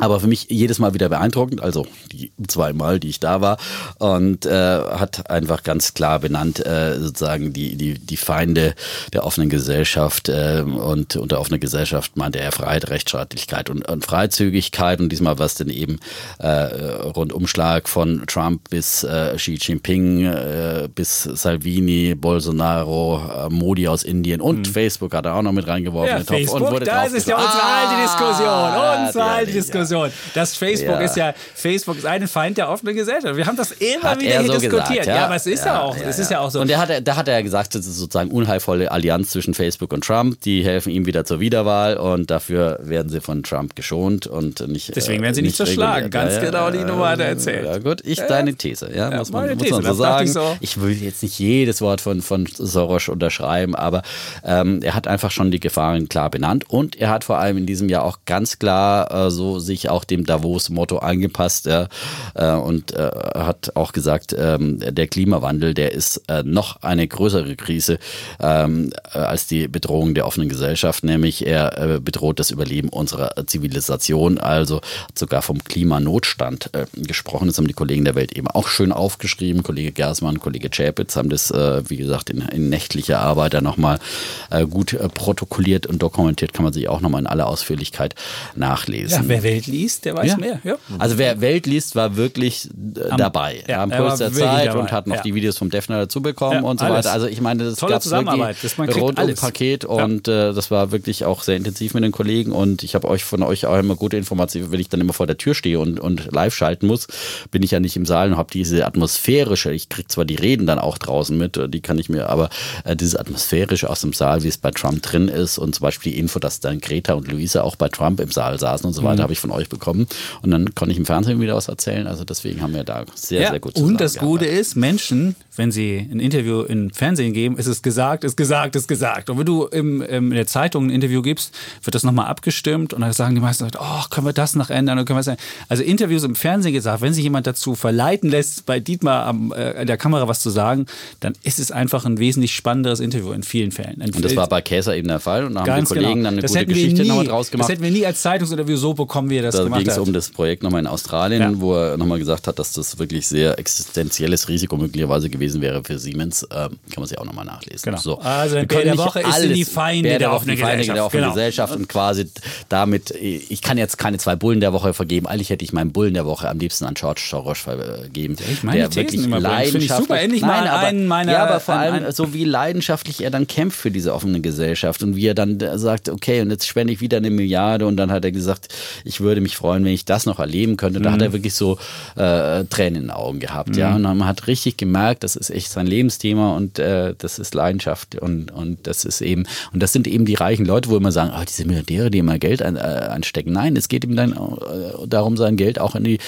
aber für mich jedes Mal wieder beeindruckend, also die zweimal, die ich da war, und äh, hat einfach ganz klar benannt, äh, sozusagen die, die, die Feinde der offenen Gesellschaft äh, und unter offener Gesellschaft meinte er Freiheit, Rechtsstaatlichkeit und, und Freizügigkeit und diesmal was denn eben äh, Rundumschlag von Trump bis äh, Xi Jinping äh, bis Salvini, Bolsonaro, äh, Modi aus Indien und mhm. Facebook hat er auch noch mit reingeworfen. Ja, Facebook, und wurde das ist ja unsere alte Diskussion, ah, unsere alte Diskussion. Diskussion. Das Facebook ja. ist ja, Facebook ist ein Feind der offenen Gesellschaft. Wir haben das immer hat wieder hier so diskutiert. Gesagt, ja? ja? aber es ist ja, ja auch, es ist ja auch so. Und da hat, da hat er gesagt, das ist sozusagen unheilvolle Allianz zwischen Facebook und Trump. Die helfen ihm wieder zur Wiederwahl und dafür werden sie von Trump geschont und nicht. Deswegen werden sie nicht, nicht zerschlagen. Ganz genau die Nummer hat er erzählt. Ja, gut, ich deine These, ja, muss man, muss man so sagen. Ich, so. ich, will jetzt nicht jedes Wort von, von Soros unterschreiben, aber ähm, er hat einfach schon die Gefahren klar benannt und er hat vor allem in diesem Jahr auch ganz klar äh, so sich auch dem Davos-Motto angepasst äh, und äh, hat auch gesagt, ähm, der Klimawandel, der ist äh, noch eine größere Krise ähm, äh, als die Bedrohung der offenen Gesellschaft, nämlich er äh, bedroht das Überleben unserer Zivilisation, also sogar vom Klimanotstand äh, gesprochen. Das haben die Kollegen der Welt eben auch schön aufgeschrieben. Kollege Gersmann, Kollege Chapitz haben das, wie gesagt, in, in nächtlicher Arbeit da nochmal gut protokolliert und dokumentiert, kann man sich auch nochmal in aller Ausführlichkeit nachlesen. Ja, wer Welt liest, der weiß ja. mehr. Ja. Also wer Welt liest, war wirklich äh, am, dabei. Ja, am Puls der Zeit dabei. und hat noch die Videos vom Defner dazu bekommen und so alles. weiter. Also ich meine, das gab wirklich ein Rundum-Paket und äh, das war wirklich auch sehr intensiv mit den Kollegen und ich habe euch von euch auch immer gute Informationen, wenn ich dann immer vor der Tür stehe und, und live schalten muss, bin ich ja nicht im Saal und habe diese atmosphärische, ich kriege zwar die Reden dann auch draußen mit, die kann ich mir, aber äh, diese atmosphärische aus dem Saal, wie es bei Trump drin ist und zum Beispiel die Info, dass dann Greta und Luisa auch bei Trump im Saal saßen und so weiter, mhm. habe ich von euch bekommen. Und dann konnte ich im Fernsehen wieder was erzählen. Also deswegen haben wir da sehr, ja, sehr gut Und das Gute ist, Menschen, wenn sie ein Interview im Fernsehen geben, ist es gesagt, ist gesagt, ist gesagt. Und wenn du im, im, in der Zeitung ein Interview gibst, wird das nochmal abgestimmt und dann sagen die meisten Leute, oh, können wir das noch ändern? Oder können wir das also Interviews im Fernsehen gesagt, wenn sich jemand dazu verleiten lässt, bei Dietmar am, äh, der Kamera was zu sagen, dann ist es einfach ein wesentlich spannenderes Interview in vielen Fällen. und das war bei Käser eben der Fall und da haben die Kollegen genau. dann eine das gute Geschichte nochmal draus gemacht. Das hätten wir nie als Zeitungsinterview so bekommen, wie das da ging es um das Projekt nochmal in Australien, ja. wo er nochmal gesagt hat, dass das wirklich sehr existenzielles Risiko möglicherweise gewesen wäre für Siemens. Ähm, kann man sich auch nochmal nachlesen. Genau. So. Also in der Woche ist die Feinde der, offenen Gesellschaft. Der offenen genau. Gesellschaft und quasi damit, ich kann jetzt keine zwei Bullen der Woche vergeben. Eigentlich hätte ich meinen Bullen der Woche am liebsten an George Soros vergeben. Ich meine, der wirklich leidenschaftlich. super, endlich Nein, mal aber, einen meiner. Ja, aber vor allem so wie leidenschaftlich er dann kämpft für diese offene Gesellschaft und wie er dann sagt, okay, und jetzt spende ich wieder eine Milliarde und dann hat er gesagt, ich würde mich freuen, wenn ich das noch erleben könnte. Da mhm. hat er wirklich so äh, Tränen in den Augen gehabt, mhm. ja. Und man hat richtig gemerkt, das ist echt sein Lebensthema und äh, das ist Leidenschaft und, und das ist eben, und das sind eben die reichen Leute, wo immer sagen, oh, diese Milliardäre, die immer Geld an, äh, anstecken. Nein, es geht ihm dann äh, darum, sein Geld auch in die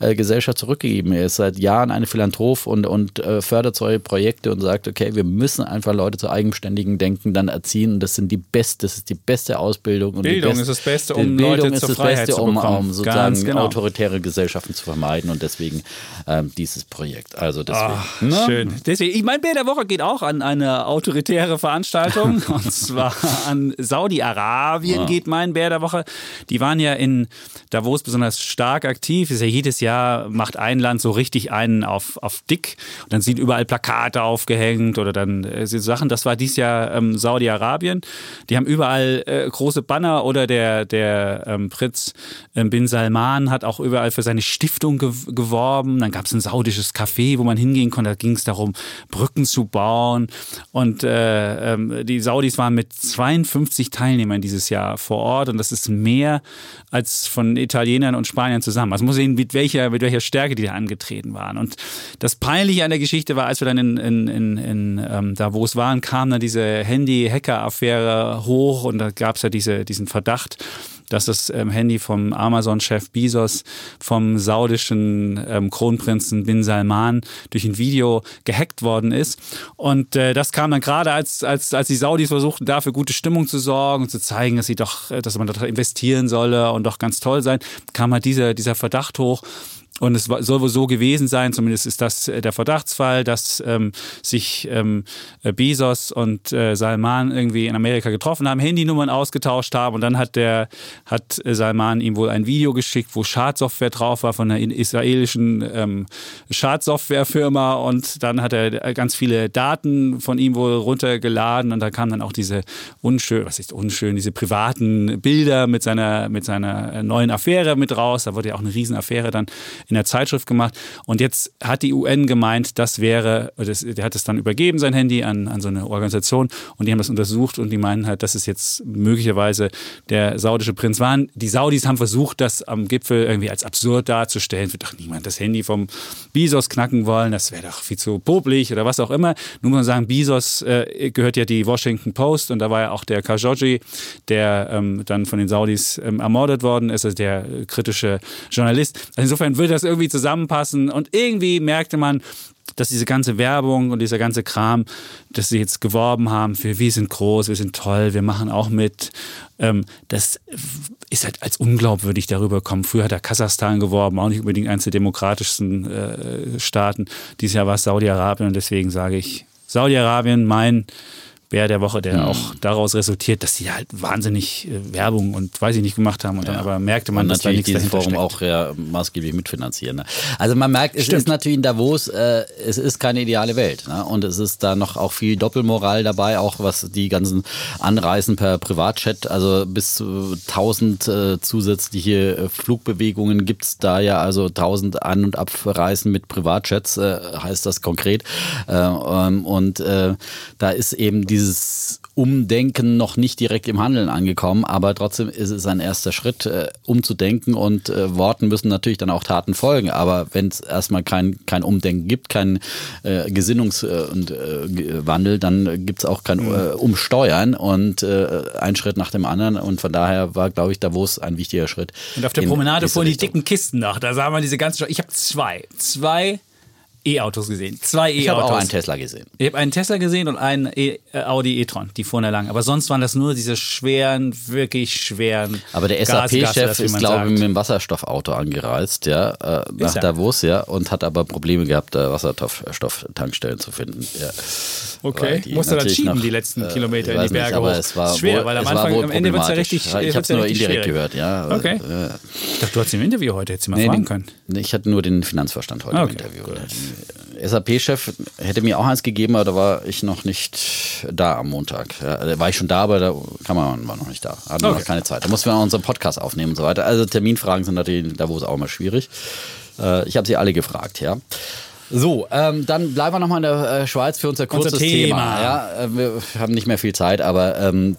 äh, Gesellschaft zurückgegeben. Er ist seit Jahren eine Philanthrop und, und äh, fördert solche Projekte und sagt, okay, wir müssen einfach Leute zu eigenständigen Denken dann erziehen. Und das sind die beste, das ist die beste Ausbildung. Und Bildung beste, ist das Beste, um Leute zur Freiheit Beste, zu. Um, um sozusagen genau. autoritäre Gesellschaften zu vermeiden und deswegen ähm, dieses Projekt. Also deswegen. Ach, ne? Schön. Deswegen, ich mein Bär der Woche geht auch an eine autoritäre Veranstaltung und zwar an Saudi-Arabien ja. geht mein Bär der Woche. Die waren ja in Davos besonders stark aktiv. Ist ja jedes Jahr macht ein Land so richtig einen auf, auf dick und dann sind überall Plakate aufgehängt oder dann äh, Sachen. Das war dieses Jahr ähm, Saudi-Arabien. Die haben überall äh, große Banner oder der, der ähm, Prinz bin Salman hat auch überall für seine Stiftung ge geworben. Dann gab es ein saudisches Café, wo man hingehen konnte. Da ging es darum, Brücken zu bauen. Und äh, ähm, die Saudis waren mit 52 Teilnehmern dieses Jahr vor Ort. Und das ist mehr als von Italienern und Spaniern zusammen. Also muss sehen, mit welcher, mit welcher Stärke die da angetreten waren. Und das Peinliche an der Geschichte war, als wir dann in, in, in, in ähm, da, waren, kam dann diese Handy-Hacker-Affäre hoch und da gab es ja diese, diesen Verdacht, dass das ähm, Handy vom Amazon-Chef Bezos vom saudischen ähm, Kronprinzen Bin Salman durch ein Video gehackt worden ist. Und äh, das kam dann gerade, als, als, als die Saudis versuchten, dafür gute Stimmung zu sorgen und zu zeigen, dass sie doch, äh, dass man da investieren solle und doch ganz toll sein, kam halt dieser, dieser Verdacht hoch. Und es soll wohl so gewesen sein, zumindest ist das äh, der Verdachtsfall, dass ähm, sich ähm, äh, Bezos und äh, Salman irgendwie in Amerika getroffen haben, Handynummern ausgetauscht haben und dann hat der hat äh, Salman ihm wohl ein Video geschickt, wo Schadsoftware drauf war von einer israelischen ähm, Schadsoftwarefirma und dann hat er ganz viele Daten von ihm wohl runtergeladen und da kam dann auch diese unschön, was ist unschön, diese privaten Bilder mit seiner mit seiner neuen Affäre mit raus. Da wurde ja auch eine Riesenaffäre dann in der Zeitschrift gemacht. Und jetzt hat die UN gemeint, das wäre, das, der hat es dann übergeben, sein Handy, an, an so eine Organisation und die haben das untersucht und die meinen halt, dass es jetzt möglicherweise der saudische Prinz war. Die Saudis haben versucht, das am Gipfel irgendwie als absurd darzustellen. Wird doch niemand das Handy vom Bezos knacken wollen, das wäre doch viel zu popelig oder was auch immer. Nun muss man sagen, Bezos äh, gehört ja die Washington Post und da war ja auch der Khashoggi, der ähm, dann von den Saudis ähm, ermordet worden ist, also der kritische Journalist. Also insofern würde das irgendwie zusammenpassen. Und irgendwie merkte man, dass diese ganze Werbung und dieser ganze Kram, dass sie jetzt geworben haben für wir sind groß, wir sind toll, wir machen auch mit, ähm, das ist halt als unglaubwürdig darüber gekommen. Früher hat er Kasachstan geworben, auch nicht unbedingt eines der demokratischsten äh, Staaten. Dieses Jahr war es Saudi-Arabien und deswegen sage ich, Saudi-Arabien, mein Bär der Woche, der mhm. auch daraus resultiert, dass sie halt wahnsinnig äh, Werbung und weiß ich nicht gemacht haben und ja. dann aber merkte man, und dass da nichts dieses Forum steckt. auch ja, maßgeblich mitfinanzieren. Ne? Also man merkt, es Stimmt. ist natürlich in Davos, äh, es ist keine ideale Welt ne? und es ist da noch auch viel Doppelmoral dabei, auch was die ganzen Anreisen per Privatchat, also bis zu 1000 äh, zusätzliche äh, Flugbewegungen gibt es da ja, also 1000 An- und Abreisen mit Privatchats äh, heißt das konkret äh, ähm, und da ist eben die dieses Umdenken noch nicht direkt im Handeln angekommen, aber trotzdem ist es ein erster Schritt, äh, umzudenken und äh, Worten müssen natürlich dann auch Taten folgen. Aber wenn es erstmal kein, kein Umdenken gibt, kein äh, Gesinnungswandel, äh, dann gibt es auch kein mhm. äh, Umsteuern und äh, ein Schritt nach dem anderen. Und von daher war, glaube ich, Davos ein wichtiger Schritt. Und auf der Promenade fuhren die dicken Kisten nach. Da sah man diese ganzen. Ich habe zwei. Zwei E-Autos gesehen. Zwei E-Autos. Ich habe auch einen Tesla gesehen. Ich habe einen Tesla gesehen und einen e äh, Audi e-tron, die da lang. Aber sonst waren das nur diese schweren, wirklich schweren. Aber der SAP-Chef ist, glaube ich, mit dem Wasserstoffauto angereist, ja, äh, nach ja. Davos, ja, und hat aber Probleme gehabt, da Wasserstofftankstellen zu finden. Ja. Okay, musste dann schieben, noch, die letzten äh, Kilometer in die Berge nicht, aber hoch. Es war schwer, wohl, weil am Anfang, am Ende wird es ja richtig Ich habe es nur indirekt schwierig. gehört, ja. Okay. Äh, ich dachte, du hast im Interview heute, jetzt mal nee, fragen können. Ich hatte nur den Finanzverstand heute okay. im Interview. Gut. SAP-Chef hätte mir auch eins gegeben, aber da war ich noch nicht da am Montag. Da war ich schon da, aber da kann man war noch nicht da. Hatten okay. noch keine Zeit. Da mussten wir auch unseren Podcast aufnehmen und so weiter. Also Terminfragen sind natürlich da, wo es auch mal schwierig. Äh, ich habe sie alle gefragt, ja. So, ähm, dann bleiben wir nochmal in der äh, Schweiz für unser kurzes unser Thema. Thema. Ja, äh, wir haben nicht mehr viel Zeit, aber ähm,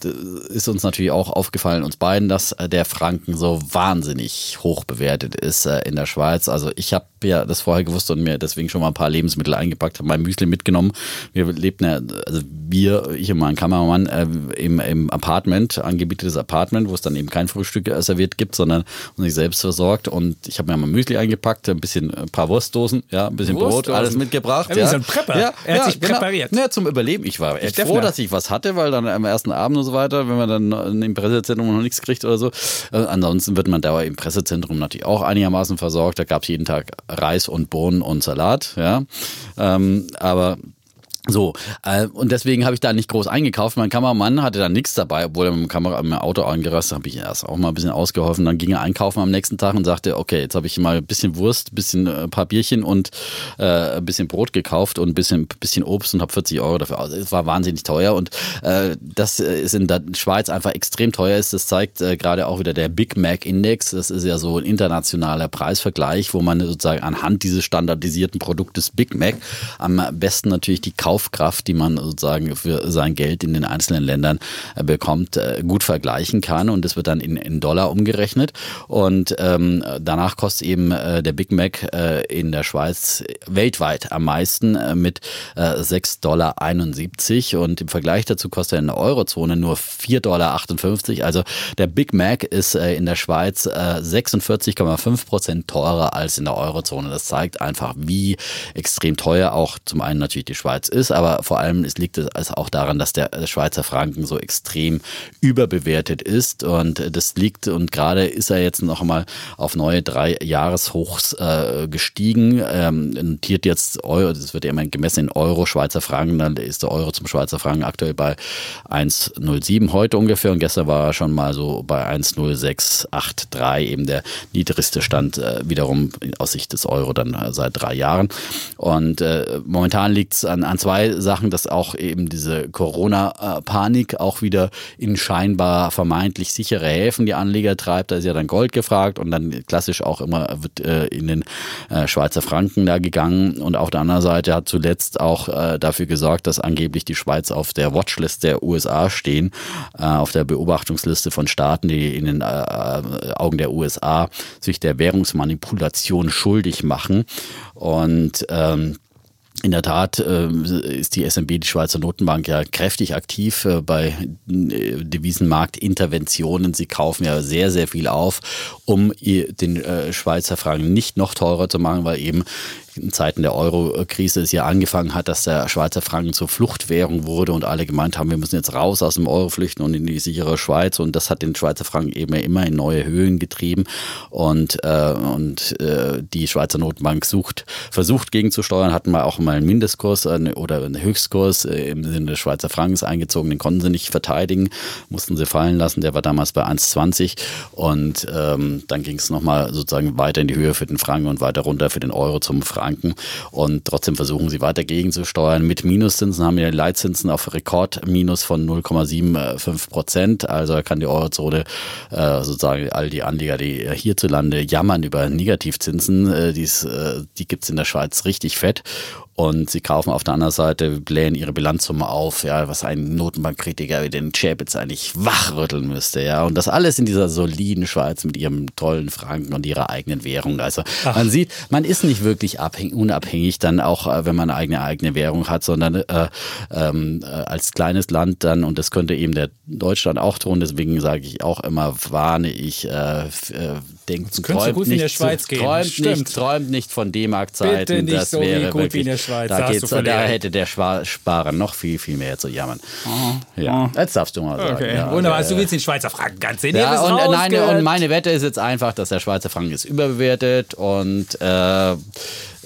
ist uns natürlich auch aufgefallen, uns beiden, dass äh, der Franken so wahnsinnig hoch bewertet ist äh, in der Schweiz. Also ich habe ja das vorher gewusst und mir deswegen schon mal ein paar Lebensmittel eingepackt, habe mein Müsli mitgenommen. Wir lebten ja, also wir, ich und mein Kameramann, äh, im, im Apartment, angebietetes Apartment, wo es dann eben kein Frühstück äh, serviert gibt, sondern sich selbst versorgt. Und ich habe mir mein Müsli eingepackt, ein bisschen, ein paar Wurstdosen, ja, ein bisschen Brot Brot, alles mitgebracht. Ja, so ein Prepper. Ja, er hat ja, sich genau. präpariert. Ja, zum Überleben. Ich war echt froh, dass ich was hatte, weil dann am ersten Abend und so weiter, wenn man dann im Pressezentrum noch nichts kriegt oder so. Äh, ansonsten wird man da im Pressezentrum natürlich auch einigermaßen versorgt. Da gab es jeden Tag Reis und Bohnen und Salat. Ja, ähm, aber so, äh, und deswegen habe ich da nicht groß eingekauft. Mein Kameramann hatte da nichts dabei, obwohl er mit dem Kamera im Auto angerastet habe ich erst auch mal ein bisschen ausgeholfen. Dann ging er einkaufen am nächsten Tag und sagte, okay, jetzt habe ich mal ein bisschen Wurst, ein bisschen äh, paar und äh, ein bisschen Brot gekauft und ein bisschen, bisschen Obst und habe 40 Euro dafür aus. Es war wahnsinnig teuer und äh, das ist in der Schweiz einfach extrem teuer ist. Das zeigt äh, gerade auch wieder der Big Mac Index. Das ist ja so ein internationaler Preisvergleich, wo man sozusagen anhand dieses standardisierten Produktes Big Mac am besten natürlich die Kauf Kaufkraft, die man sozusagen für sein Geld in den einzelnen Ländern äh, bekommt, äh, gut vergleichen kann. Und das wird dann in, in Dollar umgerechnet. Und ähm, danach kostet eben äh, der Big Mac äh, in der Schweiz weltweit am meisten äh, mit äh, 6,71 Dollar. Und im Vergleich dazu kostet er in der Eurozone nur 4,58 Dollar. Also der Big Mac ist äh, in der Schweiz äh, 46,5 Prozent teurer als in der Eurozone. Das zeigt einfach, wie extrem teuer auch zum einen natürlich die Schweiz ist, aber vor allem es liegt es auch daran, dass der Schweizer Franken so extrem überbewertet ist und das liegt und gerade ist er jetzt noch einmal auf neue drei Jahreshochs äh, gestiegen, ähm, notiert jetzt Euro, das wird ja immer gemessen in Euro, Schweizer Franken, dann ist der Euro zum Schweizer Franken aktuell bei 1,07 heute ungefähr und gestern war er schon mal so bei 1,0683, eben der niedrigste Stand äh, wiederum aus Sicht des Euro dann äh, seit drei Jahren. Und äh, momentan liegt es an, an zwei Sachen, dass auch eben diese Corona-Panik auch wieder in scheinbar vermeintlich sichere Häfen die Anleger treibt. Da ist ja dann Gold gefragt und dann klassisch auch immer wird äh, in den äh, Schweizer Franken da gegangen. Und auf der anderen Seite hat zuletzt auch äh, dafür gesorgt, dass angeblich die Schweiz auf der Watchlist der USA stehen, auf der Beobachtungsliste von Staaten, die in den Augen der USA sich der Währungsmanipulation schuldig machen. Und ähm, in der Tat äh, ist die SMB, die Schweizer Notenbank, ja kräftig aktiv äh, bei äh, Devisenmarktinterventionen. Sie kaufen ja sehr, sehr viel auf, um den äh, Schweizer Franken nicht noch teurer zu machen, weil eben in Zeiten der Euro-Krise es ja angefangen hat, dass der Schweizer Franken zur Fluchtwährung wurde und alle gemeint haben, wir müssen jetzt raus aus dem Euro flüchten und in die sichere Schweiz. Und das hat den Schweizer Franken eben immer in neue Höhen getrieben. Und, äh, und äh, die Schweizer Notenbank sucht, versucht gegenzusteuern, hatten wir auch mal einen Mindestkurs äh, oder einen Höchstkurs äh, im Sinne des Schweizer Frankens eingezogen. Den konnten sie nicht verteidigen, mussten sie fallen lassen. Der war damals bei 1,20 und ähm, dann ging es nochmal sozusagen weiter in die Höhe für den Franken und weiter runter für den Euro zum Franken. Franken. Und trotzdem versuchen sie weiter gegenzusteuern. Mit Minuszinsen haben wir Leitzinsen auf Rekordminus von 0,75 Prozent. Also kann die Eurozone äh, sozusagen all die Anleger, die hierzulande jammern über Negativzinsen, äh, äh, die gibt es in der Schweiz richtig fett. Und sie kaufen auf der anderen Seite, blähen ihre Bilanzsumme auf, ja, was ein Notenbankkritiker wie den Chapitz eigentlich wachrütteln müsste, ja. Und das alles in dieser soliden Schweiz mit ihrem tollen Franken und ihrer eigenen Währung. Also Ach. man sieht, man ist nicht wirklich abhängig, unabhängig dann auch, äh, wenn man eine eigene, eigene Währung hat, sondern äh, ähm, äh, als kleines Land dann, und das könnte eben der Deutschland auch tun, deswegen sage ich auch immer, warne ich, äh, äh denkt, träumt, gut nicht, in der Schweiz zu, träumt, nicht, träumt nicht von D-Mark-Zeiten. Das so wäre gut wirklich, Schweiz. Da, geht's, da hätte der Sparer noch viel, viel mehr zu jammern. Oh. Ja, oh. jetzt darfst du mal sagen. Okay. Ja, Wunderbar, also du willst den Schweizer Franken ganz sehen. Ja, und, nein, und meine Wette ist jetzt einfach, dass der Schweizer Franken ist überbewertet und äh,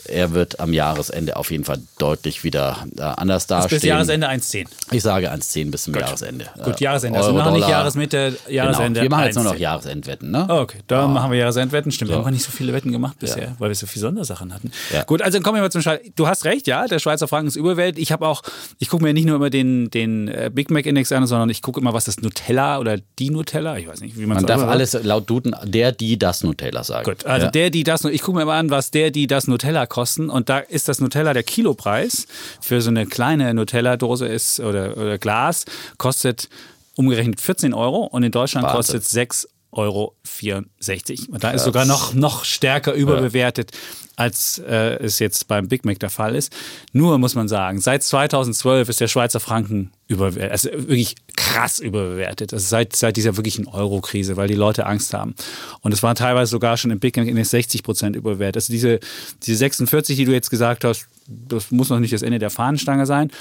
er wird am Jahresende auf jeden Fall deutlich wieder äh, anders dastehen. Bis Jahresende 1,10. Ich sage 1,10 bis zum Gut. Jahresende. Gut, Jahresende. Also noch nicht Jahresmitte, Jahresende. Genau. Wir machen jetzt nur noch Jahresendwetten. Ne? Okay, da oh. machen wir Jahresendwetten. Stimmt, so. wir haben gar nicht so viele Wetten gemacht bisher, ja. weil wir so viele Sondersachen hatten. Ja. Gut, also kommen wir mal zum Schal. Du hast recht, ja, der Schweizer Franken ist überwält. Ich habe auch, ich gucke mir nicht nur immer den, den äh, Big Mac Index an, sondern ich gucke immer, was das Nutella oder die Nutella, ich weiß nicht, wie man Man darf alles laut Duden der, die, das Nutella sagen. Gut, also ja. der, die, das, ich gucke mir mal an, was der, die, das Nutella kosten. Und da ist das Nutella der Kilopreis. Für so eine kleine Nutella-Dose ist oder, oder Glas kostet umgerechnet 14 Euro und in Deutschland kostet es 6 Euro 64. Und da ist sogar noch, noch stärker überbewertet, als äh, es jetzt beim Big Mac der Fall ist. Nur muss man sagen, seit 2012 ist der Schweizer Franken überbewertet, also wirklich krass überbewertet. Also seit, seit dieser wirklichen Euro-Krise, weil die Leute Angst haben. Und es war teilweise sogar schon im Big Mac in 60 Prozent überbewertet. Also diese, diese 46, die du jetzt gesagt hast, das muss noch nicht das Ende der Fahnenstange sein.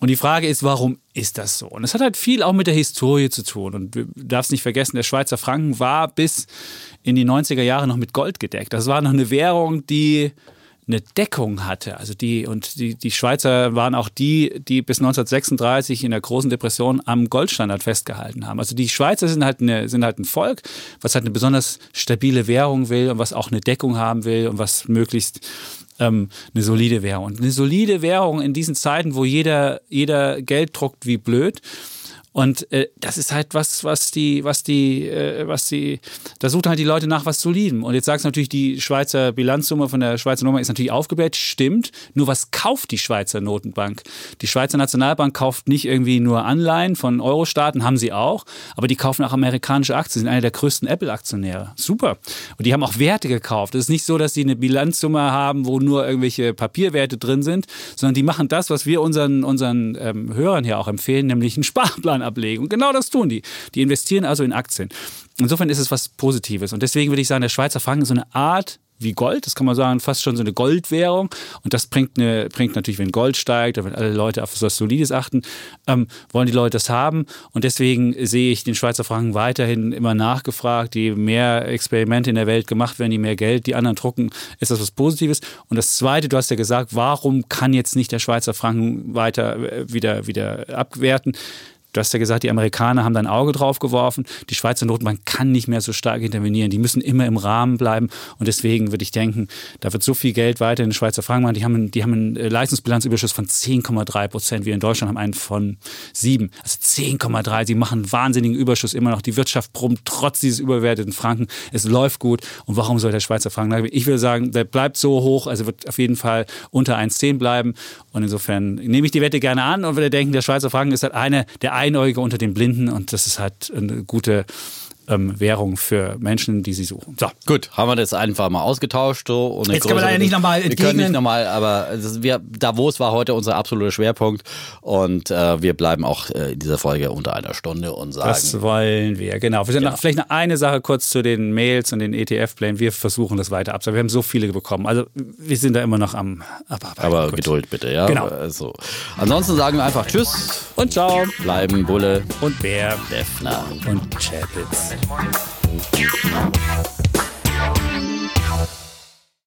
Und die Frage ist, warum ist das so? Und es hat halt viel auch mit der Historie zu tun. Und du darfst nicht vergessen, der Schweizer Franken war bis in die 90er Jahre noch mit Gold gedeckt. Das war noch eine Währung, die eine Deckung hatte. Also die, und die, die Schweizer waren auch die, die bis 1936 in der großen Depression am Goldstandard festgehalten haben. Also die Schweizer sind halt, eine, sind halt ein Volk, was halt eine besonders stabile Währung will und was auch eine Deckung haben will und was möglichst ähm, eine solide Währung. Und eine solide Währung in diesen Zeiten, wo jeder, jeder Geld druckt wie blöd, Und äh, das ist halt was, was die, was die, äh, was die, da suchen halt die Leute nach was Solidem. Und jetzt sagst du natürlich, die Schweizer Bilanzsumme von der Schweizer Nummer ist natürlich aufgebläht, stimmt. Nur was kauft die Schweizer Notenbank? Die Schweizer Nationalbank kauft nicht irgendwie nur Anleihen von Euro-Staaten, haben sie auch, aber die kaufen auch amerikanische Aktien, sind einer der größten Apple-Aktionäre. Super. Und die haben auch Werte gekauft. Es ist nicht so, dass sie eine Bilanzsumme haben, wo nur irgendwelche Papierwerte drin sind, sondern die machen das, was wir unseren, unseren ähm, Hörern hier auch empfehlen, nämlich einen Sparplan ablegen. Und genau das tun die. Die investieren also in Aktien. Insofern ist es was Positives. Und deswegen würde ich sagen, der Schweizer Franken ist so eine Art wie Gold. Das kann man sagen, fast schon so eine Goldwährung. Und das bringt, eine, bringt natürlich, wenn Gold steigt wenn alle Leute auf etwas Solides achten, ähm, wollen die Leute das haben. Und deswegen sehe ich den Schweizer Franken weiterhin immer nachgefragt. Je mehr Experimente in der Welt gemacht werden, je mehr Geld die anderen drucken, ist das was Positives. Und das Zweite, du hast ja gesagt, warum kann jetzt nicht der Schweizer Franken weiter äh, wieder, wieder abwerten? Du hast ja gesagt, die Amerikaner haben da ein Auge drauf geworfen. Die Schweizer Notenbank kann nicht mehr so stark intervenieren. Die müssen immer im Rahmen bleiben. Und deswegen würde ich denken, da wird so viel Geld weiter in den Schweizer Franken machen. Die haben, die haben einen äh, Leistungsbilanzüberschuss von 10,3 Prozent. Wir in Deutschland haben einen von 7. Also 10,3. Sie machen einen wahnsinnigen Überschuss immer noch. Die Wirtschaft brummt trotz dieses überwerteten Franken. Es läuft gut. Und warum soll der Schweizer Franken? Ich würde sagen, der bleibt so hoch. Also wird auf jeden Fall unter 1,10 bleiben. Und insofern nehme ich die Wette gerne an. Und würde denken, der Schweizer Franken ist halt eine der Einäugige unter den Blinden. Und das ist halt eine gute ähm, Währung für Menschen, die sie suchen. So. Gut, haben wir das einfach mal ausgetauscht. So, Jetzt können wir leider nicht nochmal Wir können nicht nochmal, aber wir, Davos war heute unser absoluter Schwerpunkt und äh, wir bleiben auch äh, in dieser Folge unter einer Stunde und sagen. Das wollen wir, genau. Wir genau. Noch, vielleicht noch eine Sache kurz zu den Mails und den ETF-Plänen. Wir versuchen das weiter abzuhalten. Wir haben so viele bekommen. Also wir sind da immer noch am Abarbeiten. Aber Gut. Geduld bitte, ja. Genau. Also, ansonsten sagen wir einfach Tschüss und Ciao. Bleiben Bulle und Bär, Defner und Chapitz. morning.